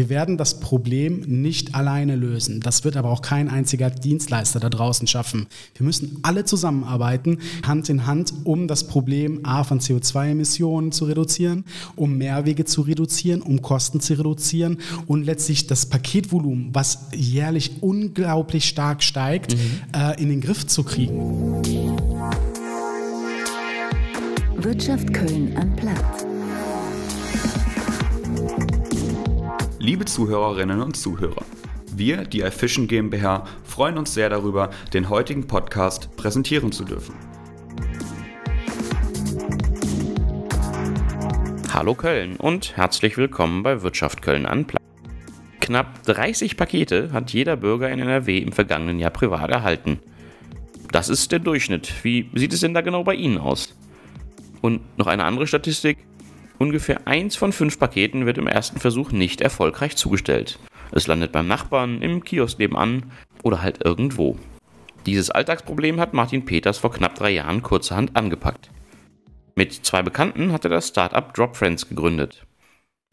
Wir werden das Problem nicht alleine lösen. Das wird aber auch kein einziger Dienstleister da draußen schaffen. Wir müssen alle zusammenarbeiten, Hand in Hand, um das Problem A von CO2-Emissionen zu reduzieren, um Mehrwege zu reduzieren, um Kosten zu reduzieren und letztlich das Paketvolumen, was jährlich unglaublich stark steigt, mhm. äh, in den Griff zu kriegen. Wirtschaft Köln am Platz. Liebe Zuhörerinnen und Zuhörer, wir, die iFishing GmbH, freuen uns sehr darüber, den heutigen Podcast präsentieren zu dürfen. Hallo Köln und herzlich willkommen bei Wirtschaft Köln Unplugged. Knapp 30 Pakete hat jeder Bürger in NRW im vergangenen Jahr privat erhalten. Das ist der Durchschnitt. Wie sieht es denn da genau bei Ihnen aus? Und noch eine andere Statistik. Ungefähr eins von fünf Paketen wird im ersten Versuch nicht erfolgreich zugestellt. Es landet beim Nachbarn, im Kiosk nebenan oder halt irgendwo. Dieses Alltagsproblem hat Martin Peters vor knapp drei Jahren kurzerhand angepackt. Mit zwei Bekannten hat er das Startup DropFriends gegründet.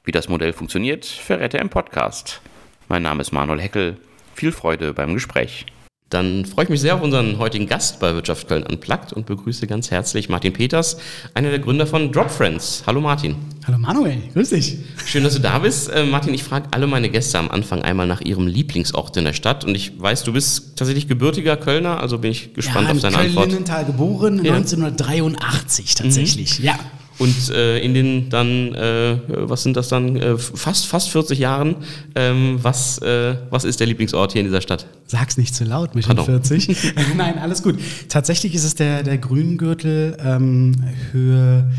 Wie das Modell funktioniert, verrät er im Podcast. Mein Name ist Manuel Heckel. Viel Freude beim Gespräch. Dann freue ich mich sehr auf unseren heutigen Gast bei Wirtschaft Köln Unplugged und begrüße ganz herzlich Martin Peters, einer der Gründer von Drop Friends. Hallo Martin. Hallo Manuel, grüß dich. Schön, dass du da bist. Äh, Martin, ich frage alle meine Gäste am Anfang einmal nach ihrem Lieblingsort in der Stadt und ich weiß, du bist tatsächlich gebürtiger Kölner, also bin ich gespannt ja, auf deine Köln Antwort. Lindenthal geboren, ja. 1983 tatsächlich, mhm. ja. Und äh, in den dann, äh, was sind das dann, äh, fast, fast 40 Jahren, ähm, was, äh, was ist der Lieblingsort hier in dieser Stadt? Sag's nicht zu laut mit den 40. Nein, alles gut. Tatsächlich ist es der, der Grüngürtel ähm, Höhe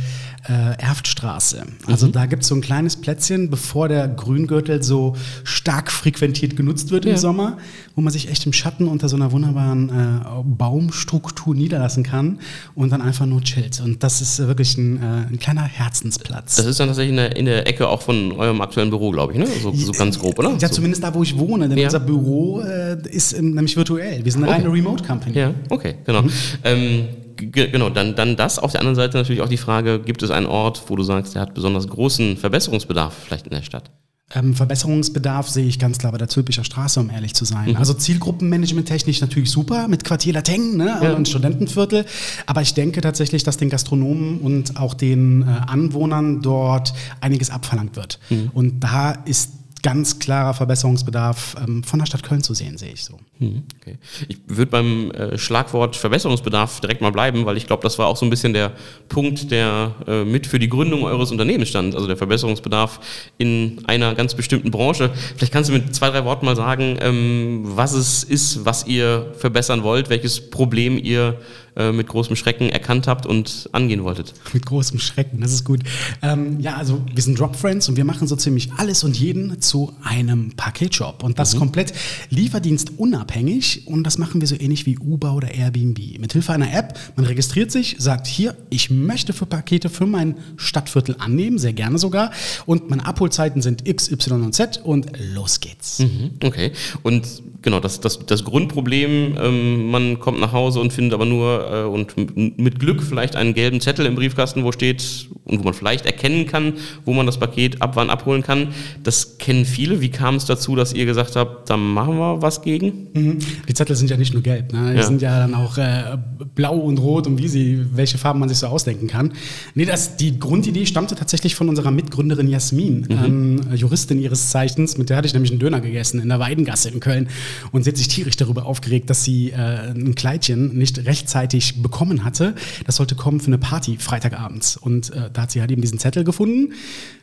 äh, Erftstraße. Also mhm. da gibt es so ein kleines Plätzchen, bevor der Grüngürtel so stark frequentiert genutzt wird ja. im Sommer, wo man sich echt im Schatten unter so einer wunderbaren äh, Baumstruktur niederlassen kann und dann einfach nur chillt. Und das ist wirklich ein, äh, ein kleiner Herzensplatz. Das ist dann tatsächlich in der, in der, Ecke auch von eurem aktuellen Büro, glaube ich, ne? So, so, ganz grob, oder? Ja, so. zumindest da, wo ich wohne, denn ja. unser Büro äh, ist nämlich virtuell. Wir sind eine okay. reine Remote-Company. Ja, okay, genau. Mhm. Ähm, genau, dann, dann das. Auf der anderen Seite natürlich auch die Frage, gibt es einen Ort, wo du sagst, der hat besonders großen Verbesserungsbedarf vielleicht in der Stadt? Ähm, Verbesserungsbedarf sehe ich ganz klar bei der Zülpicher Straße, um ehrlich zu sein. Mhm. Also Zielgruppenmanagement technisch natürlich super mit Quartier Lateng ne, ja. und Studentenviertel. Aber ich denke tatsächlich, dass den Gastronomen und auch den äh, Anwohnern dort einiges abverlangt wird. Mhm. Und da ist ganz klarer Verbesserungsbedarf ähm, von der Stadt Köln zu sehen, sehe ich so. Hm, okay. Ich würde beim äh, Schlagwort Verbesserungsbedarf direkt mal bleiben, weil ich glaube, das war auch so ein bisschen der Punkt, der äh, mit für die Gründung eures Unternehmens stand, also der Verbesserungsbedarf in einer ganz bestimmten Branche. Vielleicht kannst du mit zwei, drei Worten mal sagen, ähm, was es ist, was ihr verbessern wollt, welches Problem ihr äh, mit großem Schrecken erkannt habt und angehen wolltet. Mit großem Schrecken, das ist gut. Ähm, ja, also wir sind Drop Friends und wir machen so ziemlich alles und jeden zu einem Paketshop und das mhm. komplett lieferdienstunabhängig und das machen wir so ähnlich wie Uber oder Airbnb. Mit Hilfe einer App, man registriert sich, sagt hier, ich möchte für Pakete für mein Stadtviertel annehmen, sehr gerne sogar und meine Abholzeiten sind X, Y und Z und los geht's. Mhm, okay, und genau, das, das, das Grundproblem, ähm, man kommt nach Hause und findet aber nur äh, und mit Glück vielleicht einen gelben Zettel im Briefkasten, wo steht und wo man vielleicht erkennen kann, wo man das Paket ab wann abholen kann. Das kennen viele. Wie kam es dazu, dass ihr gesagt habt, da machen wir was gegen? Mhm. Die Zettel sind ja nicht nur gelb, ne? die ja. sind ja dann auch äh, blau und rot und wie sie, welche Farben man sich so ausdenken kann. Nee, das, die Grundidee stammte tatsächlich von unserer Mitgründerin Jasmin, mhm. ähm, Juristin ihres Zeichens, mit der hatte ich nämlich einen Döner gegessen in der Weidengasse in Köln und sie hat sich tierisch darüber aufgeregt, dass sie äh, ein Kleidchen nicht rechtzeitig bekommen hatte. Das sollte kommen für eine Party Freitagabends. Und äh, da hat sie halt eben diesen Zettel gefunden.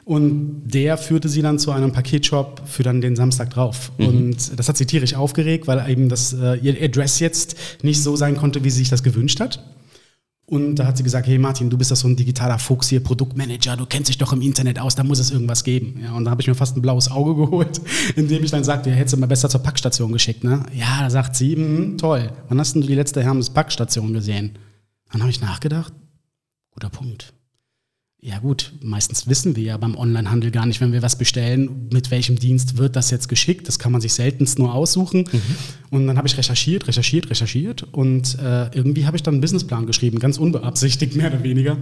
Und der führte sie dann zu einem Paketshop für dann den Samstag drauf. Mhm. Und das hat sie tierisch aufgeregt, weil eben das, äh, ihr Address jetzt nicht so sein konnte, wie sie sich das gewünscht hat. Und da hat sie gesagt, hey Martin, du bist doch so ein digitaler Fuchs hier, Produktmanager, du kennst dich doch im Internet aus, da muss es irgendwas geben. Ja, und da habe ich mir fast ein blaues Auge geholt, indem ich dann sagte, ja, hättest du mal besser zur Packstation geschickt. Ne? Ja, da sagt sie, mh, toll, wann hast denn du die letzte Hermes Packstation gesehen? Dann habe ich nachgedacht, guter Punkt Ja gut, meistens wissen wir ja beim Onlinehandel gar nicht, wenn wir was bestellen, mit welchem Dienst wird das jetzt geschickt. Das kann man sich seltenst nur aussuchen. Mhm. Und dann habe ich recherchiert, recherchiert, recherchiert und äh, irgendwie habe ich dann einen Businessplan geschrieben, ganz unbeabsichtigt mehr oder weniger.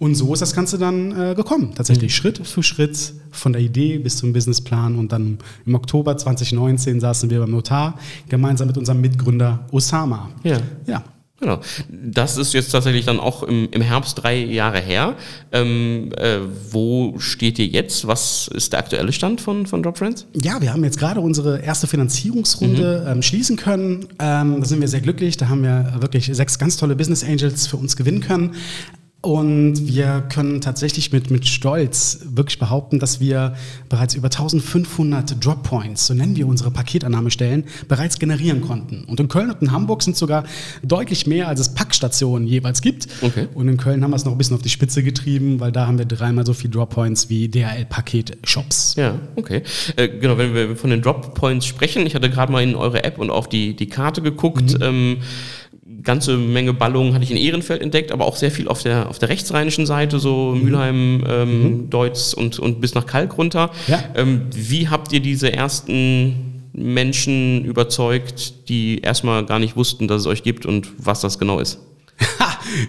Und so ist das Ganze dann äh, gekommen, tatsächlich mhm. Schritt für Schritt von der Idee bis zum Businessplan. Und dann im Oktober 2019 saßen wir beim Notar gemeinsam mit unserem Mitgründer Osama. Ja. ja. Genau. Das ist jetzt tatsächlich dann auch im, im Herbst drei Jahre her. Ähm, äh, wo steht ihr jetzt? Was ist der aktuelle Stand von, von Drop Friends? Ja, wir haben jetzt gerade unsere erste Finanzierungsrunde mhm. ähm, schließen können. Ähm, da sind wir sehr glücklich. Da haben wir wirklich sechs ganz tolle Business Angels für uns gewinnen können. Und wir können tatsächlich mit, mit Stolz wirklich behaupten, dass wir bereits über 1500 Drop Points, so nennen wir unsere Paketannahmestellen, bereits generieren konnten. Und in Köln und in Hamburg sind sogar deutlich mehr, als es Packstationen jeweils gibt. Okay. Und in Köln haben wir es noch ein bisschen auf die Spitze getrieben, weil da haben wir dreimal so viele Drop Points wie DHL-Paket-Shops. Ja, okay. Äh, genau, wenn wir von den Drop Points sprechen, ich hatte gerade mal in eure App und auf die, die Karte geguckt. Mhm. Ähm, ganze Menge Ballungen hatte ich in Ehrenfeld entdeckt, aber auch sehr viel auf der, auf der rechtsrheinischen Seite, so mhm. Mülheim, ähm, mhm. Deutz und, und bis nach Kalk runter. Ja. Ähm, wie habt ihr diese ersten Menschen überzeugt, die erstmal gar nicht wussten, dass es euch gibt und was das genau ist?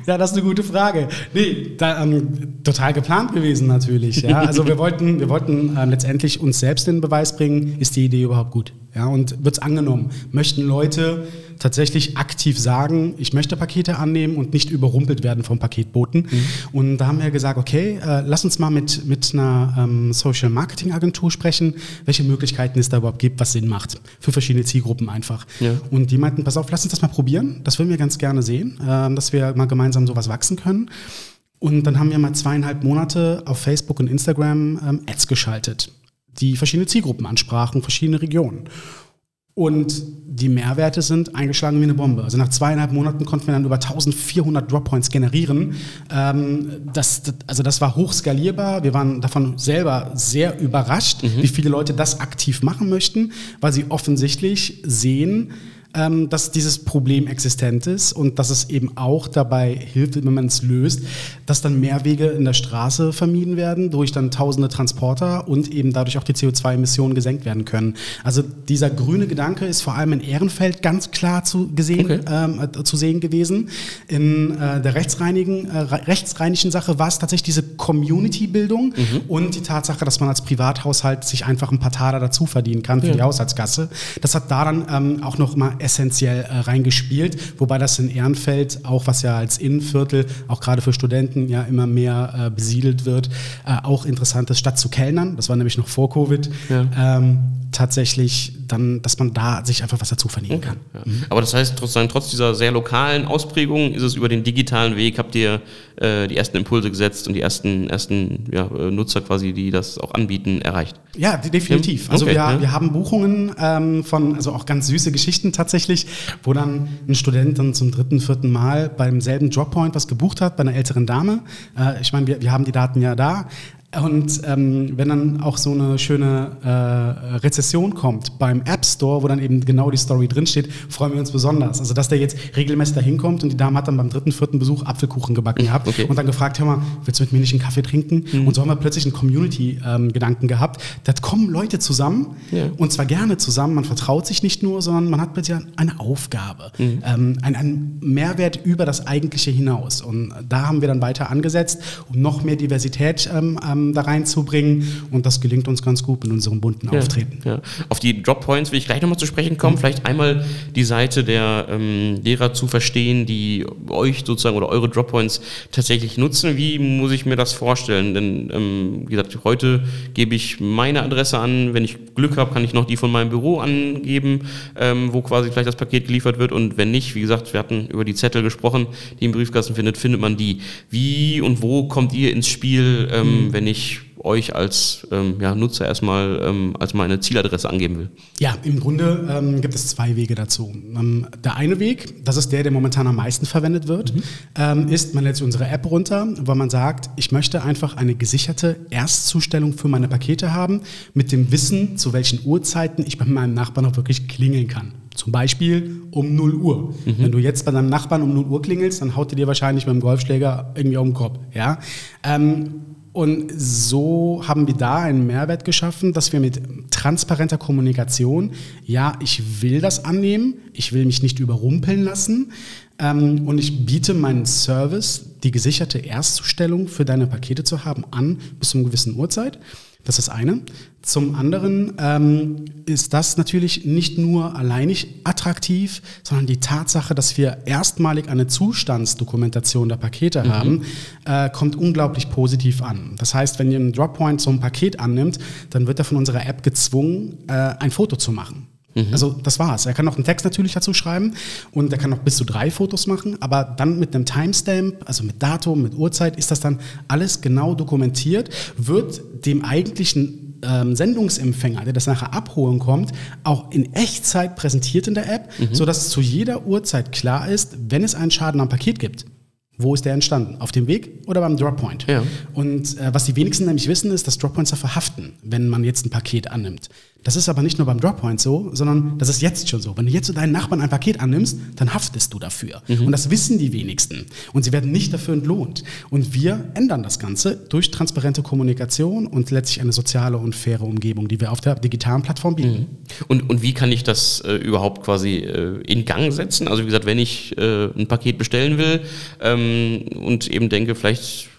ja, das ist eine gute Frage. Nee, da, ähm, total geplant gewesen natürlich. Ja? Also wir wollten, wir wollten äh, letztendlich uns selbst in den Beweis bringen, ist die Idee überhaupt gut? Ja, und wird es angenommen? Möchten Leute tatsächlich aktiv sagen, ich möchte Pakete annehmen und nicht überrumpelt werden vom Paketboten? Mhm. Und da haben wir gesagt, okay, äh, lass uns mal mit, mit einer ähm, Social Marketing Agentur sprechen, welche Möglichkeiten es da überhaupt gibt, was Sinn macht. Für verschiedene Zielgruppen einfach. Ja. Und die meinten, pass auf, lass uns das mal probieren. Das würden wir ganz gerne sehen, äh, dass wir mal gemeinsam sowas wachsen können. Und dann haben wir mal zweieinhalb Monate auf Facebook und Instagram ähm, Ads geschaltet die verschiedene Zielgruppen ansprachen, verschiedene Regionen. Und die Mehrwerte sind eingeschlagen wie eine Bombe. Also nach zweieinhalb Monaten konnten wir dann über 1400 Droppoints generieren. Ähm, das, also das war hochskalierbar. Wir waren davon selber sehr überrascht, mhm. wie viele Leute das aktiv machen möchten, weil sie offensichtlich sehen, ähm, dass dieses Problem existent ist und dass es eben auch dabei hilft, wenn man es löst, dass dann Mehrwege in der Straße vermieden werden durch dann tausende Transporter und eben dadurch auch die CO2-Emissionen gesenkt werden können. Also dieser grüne Gedanke ist vor allem in Ehrenfeld ganz klar zu, gesehen, okay. ähm, äh, zu sehen gewesen. In äh, der rechtsreinigen, äh, rechtsreinischen Sache war es tatsächlich diese Community-Bildung mhm. und die Tatsache, dass man als Privathaushalt sich einfach ein paar Taler dazu verdienen kann für ja. die Haushaltskasse. Das hat da dann ähm, auch noch mal essentiell äh, reingespielt, wobei das in Ehrenfeld, auch was ja als Innenviertel, auch gerade für Studenten ja immer mehr äh, besiedelt wird, äh, auch interessant ist, statt zu Kellnern, das war nämlich noch vor Covid, ja. ähm, tatsächlich dann, dass man da sich einfach was dazu verdienen okay. kann. Ja. Mhm. Aber das heißt, trotz, trotz dieser sehr lokalen Ausprägung ist es über den digitalen Weg, habt ihr äh, die ersten Impulse gesetzt und die ersten, ersten ja, äh, Nutzer quasi, die das auch anbieten, erreicht? Ja, definitiv. Also okay, wir, wir haben Buchungen ähm, von, also auch ganz süße Geschichten tatsächlich, wo dann ein Student dann zum dritten, vierten Mal beim selben Droppoint was gebucht hat, bei einer älteren Dame. Äh, ich meine, wir, wir haben die Daten ja da. Und ähm, wenn dann auch so eine schöne äh, Rezession kommt beim App Store, wo dann eben genau die Story drinsteht, freuen wir uns besonders. Also, dass der jetzt regelmäßig da hinkommt und die Dame hat dann beim dritten, vierten Besuch Apfelkuchen gebacken gehabt okay. und dann gefragt, hör mal, willst du mit mir nicht einen Kaffee trinken? Mhm. Und so haben wir plötzlich einen Community-Gedanken ähm, gehabt. Da kommen Leute zusammen ja. und zwar gerne zusammen. Man vertraut sich nicht nur, sondern man hat plötzlich eine Aufgabe, mhm. ähm, einen Mehrwert über das Eigentliche hinaus. Und da haben wir dann weiter angesetzt, um noch mehr Diversität ähm, ähm da reinzubringen. Und das gelingt uns ganz gut mit unserem bunten ja, Auftreten. Ja. Auf die Drop Points will ich gleich nochmal zu sprechen kommen. Mhm. Vielleicht einmal die Seite der ähm, Lehrer zu verstehen, die euch sozusagen oder eure Drop Points tatsächlich nutzen. Wie muss ich mir das vorstellen? Denn, ähm, wie gesagt, heute gebe ich meine Adresse an. Wenn ich Glück habe, kann ich noch die von meinem Büro angeben, ähm, wo quasi vielleicht das Paket geliefert wird. Und wenn nicht, wie gesagt, wir hatten über die Zettel gesprochen, die im Briefkasten findet, findet man die. Wie und wo kommt ihr ins Spiel, ähm, mhm. wenn ich ich euch als ähm, ja, Nutzer erstmal ähm, als meine Zieladresse angeben will? Ja, im Grunde ähm, gibt es zwei Wege dazu. Ähm, der eine Weg, das ist der, der momentan am meisten verwendet wird, mhm. Ähm, ist, man lädt unsere App runter, wo man sagt, ich möchte einfach eine gesicherte Erstzustellung für meine Pakete haben, mit dem Wissen, zu welchen Uhrzeiten ich bei meinem Nachbarn auch wirklich klingeln kann. Zum Beispiel um 0 Uhr. Mhm. Wenn du jetzt bei deinem Nachbarn um 0 Uhr klingelst, dann haut er dir wahrscheinlich mit dem Golfschläger irgendwie auf den Kopf. Ja? Ähm, und so haben wir da einen Mehrwert geschaffen, dass wir mit transparenter Kommunikation, ja, ich will das annehmen, ich will mich nicht überrumpeln lassen ähm, und ich biete meinen Service, die gesicherte Erstzustellung für deine Pakete zu haben, an bis zu einer gewissen Uhrzeit. Das ist das eine. Zum anderen ähm, ist das natürlich nicht nur alleinig attraktiv, sondern die Tatsache, dass wir erstmalig eine Zustandsdokumentation der Pakete mhm. haben, äh, kommt unglaublich positiv an. Das heißt, wenn ihr einen Droppoint so ein Paket annimmt, dann wird er von unserer App gezwungen, äh, ein Foto zu machen. Mhm. Also das war's. Er kann noch einen Text natürlich dazu schreiben und er kann noch bis zu drei Fotos machen, aber dann mit einem Timestamp, also mit Datum, mit Uhrzeit, ist das dann alles genau dokumentiert, wird dem eigentlichen ähm, Sendungsempfänger, der das nachher abholen kommt, auch in Echtzeit präsentiert in der App, mhm. sodass zu jeder Uhrzeit klar ist, wenn es einen Schaden am Paket gibt, wo ist der entstanden? Auf dem Weg oder beim Droppoint? Ja. Und äh, was die wenigsten nämlich wissen, ist, dass Droppoints verhaften, wenn man jetzt ein Paket annimmt. Das ist aber nicht nur beim Droppoint so, sondern das ist jetzt schon so. Wenn du jetzt zu deinen Nachbarn ein Paket annimmst, dann haftest du dafür. Mhm. Und das wissen die wenigsten. Und sie werden nicht dafür entlohnt. Und wir ändern das Ganze durch transparente Kommunikation und letztlich eine soziale und faire Umgebung, die wir auf der digitalen Plattform bieten. Mhm. Und, und wie kann ich das äh, überhaupt quasi äh, in Gang setzen? Also wie gesagt, wenn ich äh, ein Paket bestellen will ähm, und eben denke, vielleicht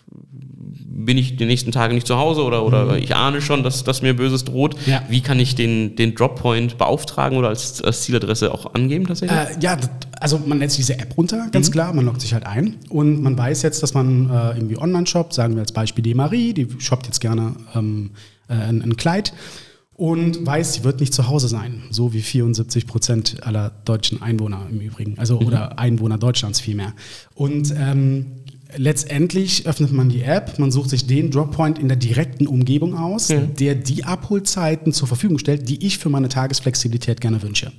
bin ich die nächsten Tage nicht zu Hause oder, oder mhm. ich ahne schon, dass, dass mir Böses droht. Ja. Wie kann ich den, den Droppoint beauftragen oder als, als Zieladresse auch angeben tatsächlich? Äh, ja, also man lädt sich diese App runter, ganz mhm. klar, man loggt sich halt ein und man weiß jetzt, dass man äh, irgendwie online shoppt, sagen wir als Beispiel die Marie, die shoppt jetzt gerne ähm, äh, ein, ein Kleid und weiß, sie wird nicht zu Hause sein, so wie 74 Prozent aller deutschen Einwohner im Übrigen, also mhm. oder Einwohner Deutschlands vielmehr. Und ähm, letztendlich öffnet man die App, man sucht sich den Droppoint in der direkten Umgebung aus, ja. der die Abholzeiten zur Verfügung stellt, die ich für meine Tagesflexibilität gerne wünsche.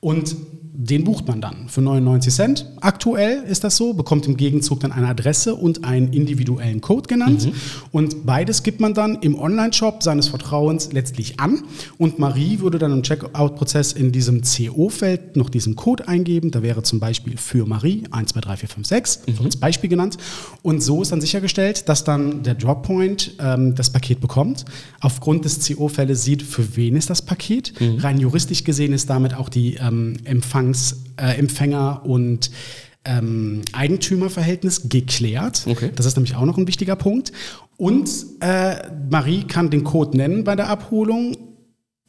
Und den bucht man dann für 99 Cent. Aktuell ist das so, bekommt im Gegenzug dann eine Adresse und einen individuellen Code genannt. Mhm. Und beides gibt man dann im Online-Shop seines Vertrauens letztlich an. Und Marie würde dann im Checkout-Prozess in diesem CO-Feld noch diesen Code eingeben. Da wäre zum Beispiel für Marie 123456 mhm. als Beispiel genannt. Und so ist dann sichergestellt, dass dann der Droppoint ähm, das Paket bekommt. Aufgrund des CO-Feldes sieht, für wen ist das Paket. Mhm. Rein juristisch gesehen ist damit auch die ähm, Empfangs, äh, Empfänger und ähm, Eigentümerverhältnis geklärt. Okay. Das ist nämlich auch noch ein wichtiger Punkt. Und äh, Marie kann den Code nennen bei der Abholung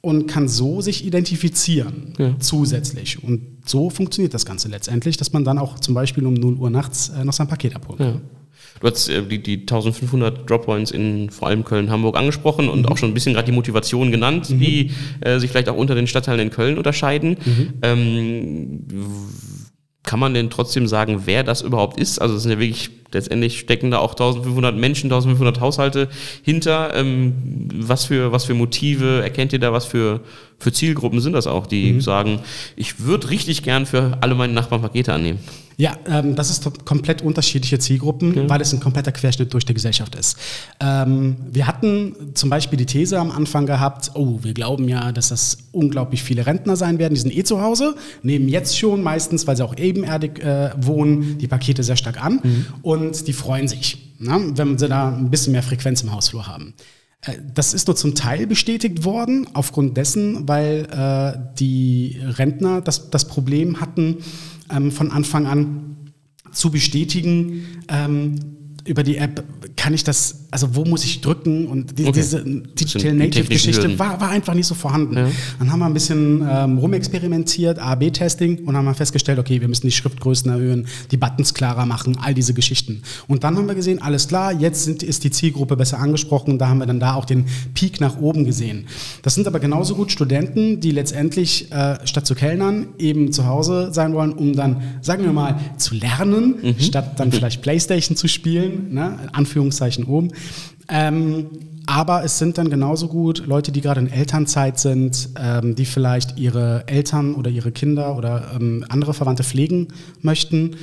und kann so sich identifizieren ja. zusätzlich. Und so funktioniert das Ganze letztendlich, dass man dann auch zum Beispiel um 0 Uhr nachts äh, noch sein Paket abholen kann. Ja. Du hast äh, die, die 1500 Droppoints in vor allem Köln, Hamburg angesprochen und mhm. auch schon ein bisschen gerade die Motivation genannt, mhm. die äh, sich vielleicht auch unter den Stadtteilen in Köln unterscheiden. Mhm. Ähm, kann man denn trotzdem sagen, wer das überhaupt ist? Also es sind ja wirklich, letztendlich stecken da auch 1500 Menschen, 1500 Haushalte hinter. Ähm, was, für, was für Motive erkennt ihr da? Was für, für Zielgruppen sind das auch, die mhm. sagen, ich würde richtig gern für alle meine Nachbarn Pakete annehmen? Ja, ähm, das ist komplett unterschiedliche Zielgruppen, okay. weil es ein kompletter Querschnitt durch die Gesellschaft ist. Ähm, wir hatten zum Beispiel die These am Anfang gehabt, oh, wir glauben ja, dass das unglaublich viele Rentner sein werden, die sind eh zu Hause, nehmen jetzt schon meistens, weil sie auch ebenerdig äh, wohnen, die Pakete sehr stark an mhm. und die freuen sich, ne, wenn sie da ein bisschen mehr Frequenz im Hausflur haben. Äh, das ist nur zum Teil bestätigt worden, aufgrund dessen, weil äh, die Rentner das, das Problem hatten, ähm, von Anfang an zu bestätigen, ähm, über die App kann ich das, also wo muss ich drücken und die, okay. diese Digital Native Geschichte war, war einfach nicht so vorhanden. Ja. Dann haben wir ein bisschen ähm, rumexperimentiert, A-B-Testing und haben wir festgestellt, okay, wir müssen die Schriftgrößen erhöhen, die Buttons klarer machen, all diese Geschichten. Und dann haben wir gesehen, alles klar, jetzt sind, ist die Zielgruppe besser angesprochen und da haben wir dann da auch den Peak nach oben gesehen. Das sind aber genauso gut Studenten, die letztendlich äh, statt zu kellnern eben zu Hause sein wollen, um dann, sagen wir mal, zu lernen, mhm. statt dann vielleicht Playstation zu spielen ne? Anführungszeichen oben. Ähm, aber es sind dann genauso gut Leute, die gerade in Elternzeit sind, ähm, die vielleicht ihre Eltern oder ihre Kinder oder ähm, andere Verwandte pflegen möchten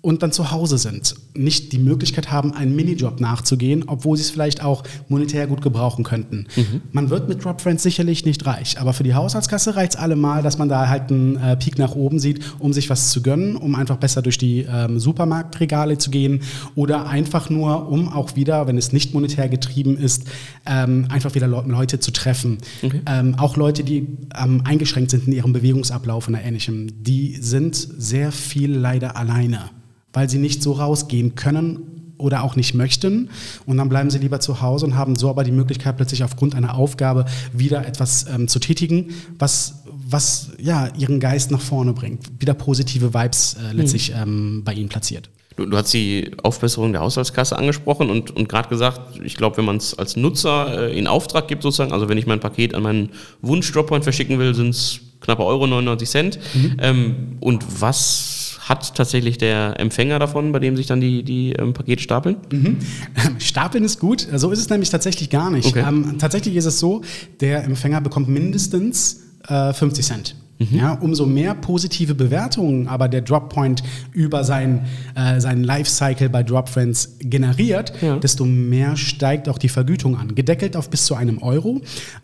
und dann zu Hause sind, nicht die Möglichkeit haben, einen Minijob nachzugehen, obwohl sie es vielleicht auch monetär gut gebrauchen könnten. Mhm. Man wird mit Dropfriends sicherlich nicht reich, aber für die Haushaltskasse reicht es allemal, dass man da halt einen äh, Peak nach oben sieht, um sich was zu gönnen, um einfach besser durch die ähm, Supermarktregale zu gehen oder einfach nur, um auch wieder, wenn es nicht monetär getrieben ist, ähm, einfach wieder Le Leute zu treffen. Okay. Ähm, auch Leute, die ähm, eingeschränkt sind in ihrem Bewegungsablauf und ähnlichem, die sind sehr viel leider alleine weil sie nicht so rausgehen können oder auch nicht möchten. Und dann bleiben sie lieber zu Hause und haben so aber die Möglichkeit, plötzlich aufgrund einer Aufgabe wieder etwas ähm, zu tätigen, was, was ja, ihren Geist nach vorne bringt, wieder positive Vibes äh, letztlich mhm. ähm, bei ihnen platziert. Du, du, hast die Aufbesserung der Haushaltskasse angesprochen und, und gerade gesagt, ich glaube, wenn man es als Nutzer äh, in Auftrag gibt, sozusagen, also wenn ich mein Paket an meinen Wunsch-Droppoint verschicken will, sind es knappe Euro 99 Cent. Mhm. Ähm, und was hat tatsächlich der Empfänger davon, bei dem sich dann die, die ähm, Pakete stapeln? Mhm. Stapeln ist gut, so ist es nämlich tatsächlich gar nicht. Okay. Ähm, tatsächlich ist es so, der Empfänger bekommt mindestens äh, 50 Cent. Mhm. Ja, umso mehr positive Bewertungen aber der Droppoint über sein, äh, seinen Lifecycle bei Dropfriends generiert, ja. desto mehr steigt auch die Vergütung an. Gedeckelt auf bis zu einem Euro.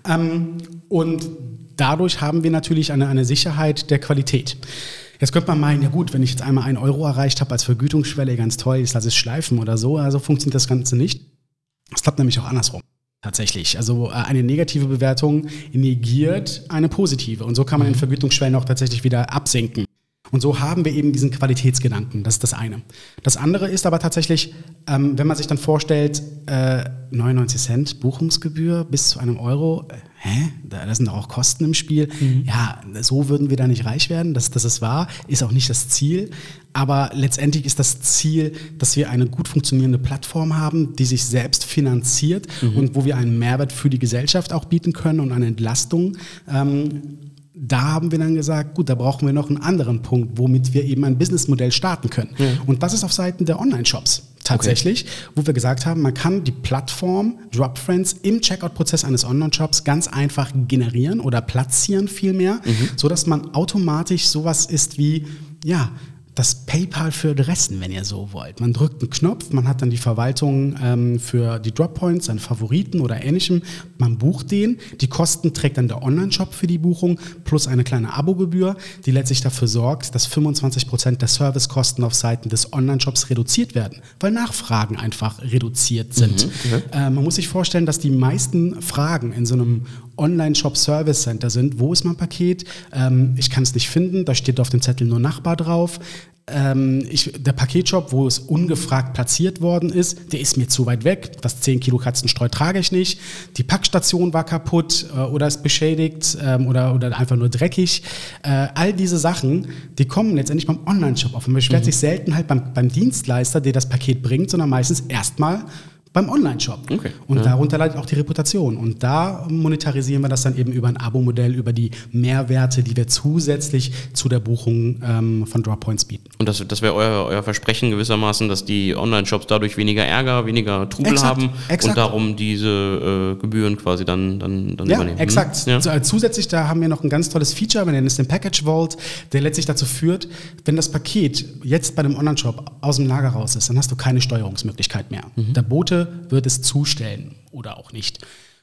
Ähm, und dadurch haben wir natürlich eine, eine Sicherheit der Qualität. Jetzt könnte man meinen, ja gut, wenn ich jetzt einmal einen Euro erreicht habe als Vergütungsschwelle, ganz toll, ich lasse es schleifen oder so. Also funktioniert das Ganze nicht. Es klappt nämlich auch andersrum. Tatsächlich. Also äh, eine negative Bewertung negiert eine positive. Und so kann man den mhm. Vergütungsschwellen auch tatsächlich wieder absenken. Und so haben wir eben diesen Qualitätsgedanken. Das ist das eine. Das andere ist aber tatsächlich, ähm, wenn man sich dann vorstellt, äh, 99 Cent Buchungsgebühr bis zu einem Euro, äh, hä? Da, da sind auch Kosten im Spiel. Mhm. Ja, so würden wir da nicht reich werden. Das, das ist wahr, ist auch nicht das Ziel. Aber letztendlich ist das Ziel, dass wir eine gut funktionierende Plattform haben, die sich selbst finanziert mhm. und wo wir einen Mehrwert für die Gesellschaft auch bieten können und eine Entlastung. Ähm, da haben wir dann gesagt, gut, da brauchen wir noch einen anderen Punkt, womit wir eben ein Businessmodell starten können. Ja. Und das ist auf Seiten der Online-Shops tatsächlich, okay. wo wir gesagt haben, man kann die Plattform DropFriends im Checkout-Prozess eines Online-Shops ganz einfach generieren oder platzieren vielmehr, mhm. sodass man automatisch sowas ist wie, ja, das PayPal für Adressen, wenn ihr so wollt. Man drückt einen Knopf, man hat dann die Verwaltung ähm, für die Droppoints, seinen Favoriten oder ähnlichem. Man bucht den. Die Kosten trägt dann der Online-Shop für die Buchung plus eine kleine Abogebühr, die letztlich dafür sorgt, dass 25 Prozent der Servicekosten auf Seiten des Online-Shops reduziert werden, weil Nachfragen einfach reduziert sind. Mhm, okay. äh, man muss sich vorstellen, dass die meisten Fragen in so einem Online-Shop Service Center sind. Wo ist mein Paket? Ähm, ich kann es nicht finden. Da steht auf dem Zettel nur Nachbar drauf. Ähm, ich, der Paketshop, wo es ungefragt platziert worden ist, der ist mir zu weit weg. Das 10 Kilo Katzenstreu trage ich nicht. Die Packstation war kaputt äh, oder ist beschädigt ähm, oder, oder einfach nur dreckig. Äh, all diese Sachen, die kommen letztendlich beim Online-Shop auf. Und man beschwert mhm. sich selten halt beim, beim Dienstleister, der das Paket bringt, sondern meistens erstmal beim Online-Shop. Okay. Und ja. darunter leidet auch die Reputation. Und da monetarisieren wir das dann eben über ein Abo-Modell, über die Mehrwerte, die wir zusätzlich zu der Buchung ähm, von Droppoints bieten. Und das, das wäre euer, euer Versprechen gewissermaßen, dass die Online-Shops dadurch weniger Ärger, weniger Trubel exakt, haben exakt. und darum diese äh, Gebühren quasi dann, dann, dann ja, übernehmen. Exakt. Ja. Äh, zusätzlich, da haben wir noch ein ganz tolles Feature, wir nennen es den Package Vault, der letztlich dazu führt, wenn das Paket jetzt bei dem Online-Shop aus dem Lager raus ist, dann hast du keine Steuerungsmöglichkeit mehr. Mhm. Der Bote wird es zustellen oder auch nicht.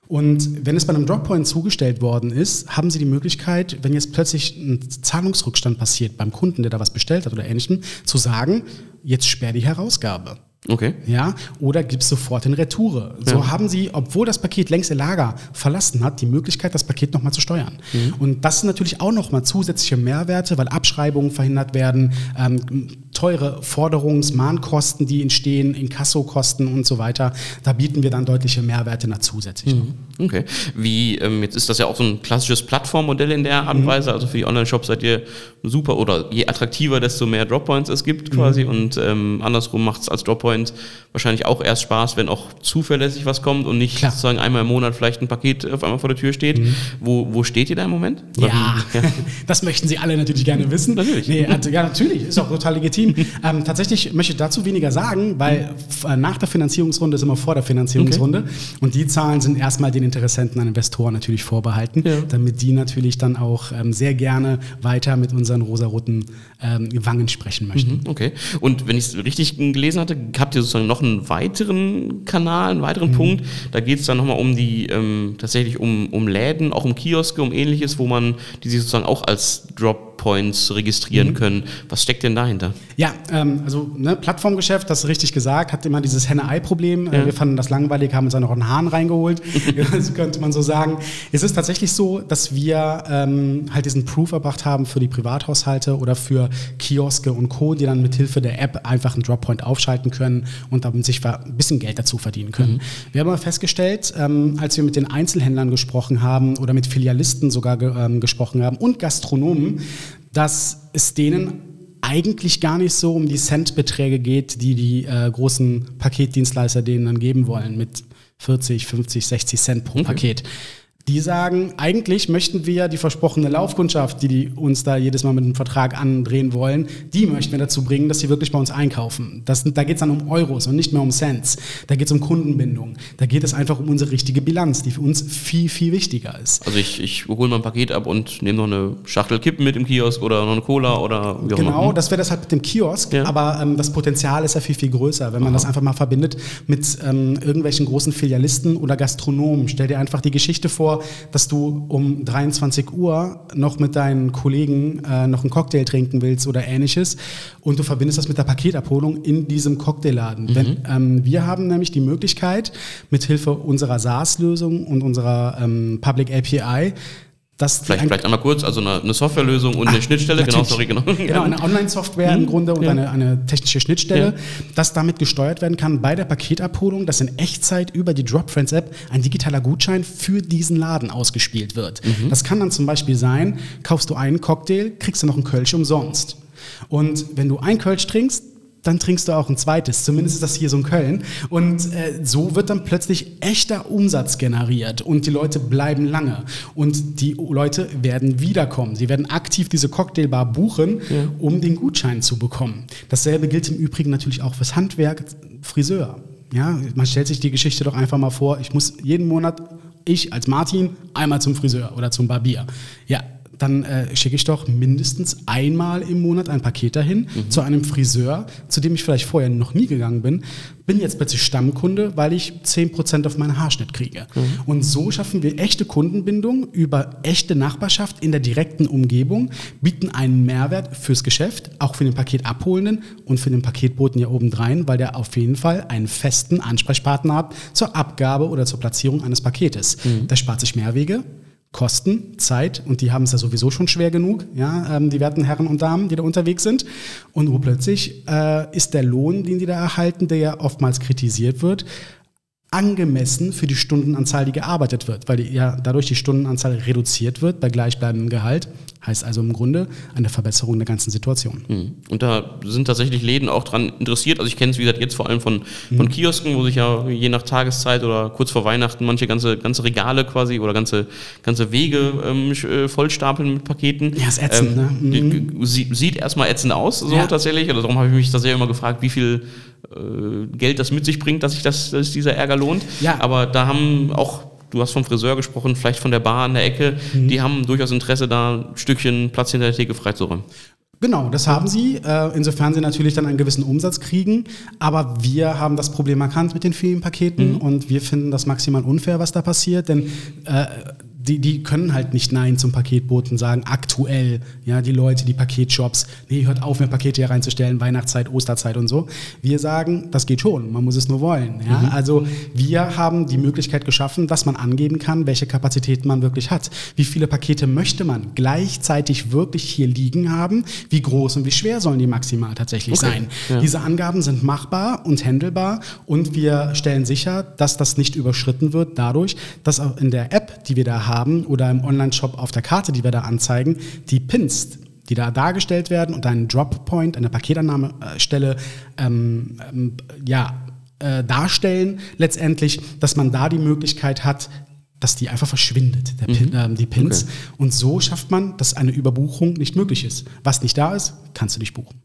Und wenn es bei einem Droppoint zugestellt worden ist, haben Sie die Möglichkeit, wenn jetzt plötzlich ein Zahlungsrückstand passiert beim Kunden, der da was bestellt hat oder ähnlichem, zu sagen, jetzt sperr die Herausgabe. Okay. Ja, oder gibt es sofort in Retoure. So ja. haben Sie, obwohl das Paket längst Ihr Lager verlassen hat, die Möglichkeit, das Paket nochmal zu steuern. Mhm. Und das sind natürlich auch nochmal zusätzliche Mehrwerte, weil Abschreibungen verhindert werden, ähm, teure Forderungsmahnkosten, die entstehen, Inkassokosten und so weiter. Da bieten wir dann deutliche Mehrwerte nach zusätzlich. Mhm. Okay. Wie, ähm, jetzt ist das ja auch so ein klassisches Plattformmodell in der Art und mhm. Weise. Also für die Online-Shops seid ihr super oder je attraktiver, desto mehr Droppoints es gibt quasi. Mhm. Und ähm, andersrum macht es als Droppoint wahrscheinlich auch erst Spaß, wenn auch zuverlässig was kommt und nicht Klar. sozusagen einmal im Monat vielleicht ein Paket auf einmal vor der Tür steht. Mhm. Wo, wo steht ihr da im Moment? Ja, ja, das möchten Sie alle natürlich gerne wissen. Natürlich. Nee, also, ja, natürlich, ist auch total legitim. ähm, tatsächlich möchte ich dazu weniger sagen, weil mhm. nach der Finanzierungsrunde ist immer vor der Finanzierungsrunde okay. und die Zahlen sind erstmal den Interessenten an Investoren natürlich vorbehalten, ja. damit die natürlich dann auch ähm, sehr gerne weiter mit unseren rosaroten ähm, Wangen sprechen möchten. Mhm, okay. Und wenn ich es richtig gelesen hatte, habt ihr sozusagen noch einen weiteren Kanal, einen weiteren mhm. Punkt. Da geht es dann nochmal um die, ähm, tatsächlich um, um Läden, auch um Kioske, um ähnliches, wo man die sich sozusagen auch als Drop Points registrieren mhm. können. Was steckt denn dahinter? Ja, ähm, also ne, Plattformgeschäft, das ist richtig gesagt, hat immer dieses Henne-Ei-Problem. Ja. Wir fanden das langweilig, haben uns dann noch einen Hahn reingeholt, das könnte man so sagen. Es ist tatsächlich so, dass wir ähm, halt diesen Proof erbracht haben für die Privathaushalte oder für Kioske und Co., die dann mit Hilfe der App einfach einen Droppoint aufschalten können und damit sich ein bisschen Geld dazu verdienen können. Mhm. Wir haben aber festgestellt, ähm, als wir mit den Einzelhändlern gesprochen haben oder mit Filialisten sogar ge ähm, gesprochen haben und Gastronomen, dass es denen eigentlich gar nicht so um die Centbeträge geht, die die äh, großen Paketdienstleister denen dann geben wollen mit 40, 50, 60 Cent pro okay. Paket. Die sagen, eigentlich möchten wir die versprochene Laufkundschaft, die, die uns da jedes Mal mit einem Vertrag andrehen wollen, die möchten wir dazu bringen, dass sie wirklich bei uns einkaufen. Das, da geht es dann um Euros und nicht mehr um Cents. Da geht es um Kundenbindung. Da geht es einfach um unsere richtige Bilanz, die für uns viel, viel wichtiger ist. Also ich, ich hole mal ein Paket ab und nehme noch eine Schachtel Kippen mit im Kiosk oder noch eine Cola oder wie auch Genau, das wäre das halt mit dem Kiosk, ja. aber ähm, das Potenzial ist ja viel, viel größer, wenn man Aha. das einfach mal verbindet mit ähm, irgendwelchen großen Filialisten oder Gastronomen. Stell dir einfach die Geschichte vor, vor, dass du um 23 Uhr noch mit deinen Kollegen äh, noch einen Cocktail trinken willst oder ähnliches und du verbindest das mit der Paketabholung in diesem Cocktailladen. Mhm. Wenn, ähm, wir haben nämlich die Möglichkeit, mit Hilfe unserer SaaS-Lösung und unserer ähm, Public API vielleicht, vielleicht einmal kurz, also eine, eine Softwarelösung und Ach, eine Schnittstelle, genau, sorry, genau. Genau, eine Online-Software hm, im Grunde und ja. eine, eine technische Schnittstelle, ja. dass damit gesteuert werden kann bei der Paketabholung, dass in Echtzeit über die DropFriends-App ein digitaler Gutschein für diesen Laden ausgespielt wird. Mhm. Das kann dann zum Beispiel sein, kaufst du einen Cocktail, kriegst du noch einen Kölsch umsonst. Und wenn du einen Kölsch trinkst, dann trinkst du auch ein zweites. Zumindest ist das hier so in Köln. Und äh, so wird dann plötzlich echter Umsatz generiert und die Leute bleiben lange. Und die Leute werden wiederkommen. Sie werden aktiv diese Cocktailbar buchen, ja. um den Gutschein zu bekommen. Dasselbe gilt im Übrigen natürlich auch fürs Handwerk, Friseur. Ja, man stellt sich die Geschichte doch einfach mal vor, ich muss jeden Monat, ich als Martin, einmal zum Friseur oder zum Barbier. Ja, dann äh, schicke ich doch mindestens einmal im Monat ein Paket dahin mhm. zu einem Friseur, zu dem ich vielleicht vorher noch nie gegangen bin, bin jetzt plötzlich Stammkunde, weil ich 10% auf meinen Haarschnitt kriege. Mhm. Und so schaffen wir echte Kundenbindung über echte Nachbarschaft in der direkten Umgebung, bieten einen Mehrwert fürs Geschäft, auch für den Paketabholenden und für den Paketboten ja obendrein, weil der auf jeden Fall einen festen Ansprechpartner hat zur Abgabe oder zur Platzierung eines Paketes. Mhm. Der spart sich Mehrwege, Kosten, Zeit und die haben es ja sowieso schon schwer genug, ja, ähm, die werten Herren und Damen, die da unterwegs sind. Und urplötzlich äh, ist der Lohn, den die da erhalten, der ja oftmals kritisiert wird, angemessen für die Stundenanzahl, die gearbeitet wird, weil die, ja dadurch die Stundenanzahl reduziert wird bei gleichbleibendem Gehalt. Heißt also im Grunde eine Verbesserung der ganzen Situation. Mhm. Und da sind tatsächlich Läden auch dran interessiert. Also ich kenne es, wie gesagt, jetzt vor allem von, von mhm. Kiosken, wo sich ja je nach Tageszeit oder kurz vor Weihnachten manche ganze, ganze Regale quasi oder ganze, ganze Wege ähm, äh, vollstapeln mit Paketen. Ja, ist ätzend, ähm, ne? Mhm. Sieht, erstmal ätzend aus, so ja. tatsächlich. Also darum habe ich mich tatsächlich immer gefragt, wie viel äh, Geld das mit sich bringt, dass sich das, dass dieser Ärger lohnt. Ja. Aber da haben auch du hast vom Friseur gesprochen, vielleicht von der Bar an der Ecke, mhm. die haben durchaus Interesse, da ein Stückchen Platz hinter der Theke freizuräumen. Genau, das haben sie, äh, insofern sie natürlich dann einen gewissen Umsatz kriegen. Aber wir haben das Problem erkannt mit den vielen Paketen mhm. und wir finden das maximal unfair, was da passiert, denn äh, die, die können halt nicht Nein zum Paketboten sagen, aktuell, ja, die Leute, die Paketshops, nee, hört auf, mir Pakete hier reinzustellen, Weihnachtszeit, Osterzeit und so. Wir sagen, das geht schon, man muss es nur wollen. Ja? Mhm. Also wir haben die Möglichkeit geschaffen, dass man angeben kann, welche Kapazitäten man wirklich hat. Wie viele Pakete möchte man gleichzeitig wirklich hier liegen haben? Wie groß und wie schwer sollen die maximal tatsächlich okay. sein? Ja. Diese Angaben sind machbar und handelbar und wir stellen sicher, dass das nicht überschritten wird dadurch, dass auch in der App, die wir da haben, haben oder im Online-Shop auf der Karte, die wir da anzeigen, die Pins die da dargestellt werden und einen Drop-Point, eine Paketannahmestelle ähm, ähm, ja, äh, darstellen, letztendlich, dass man da die Möglichkeit hat, dass die einfach verschwindet, Pin, mhm. äh, die Pins. Okay. Und so schafft man, dass eine Überbuchung nicht möglich ist. Was nicht da ist, kannst du nicht buchen.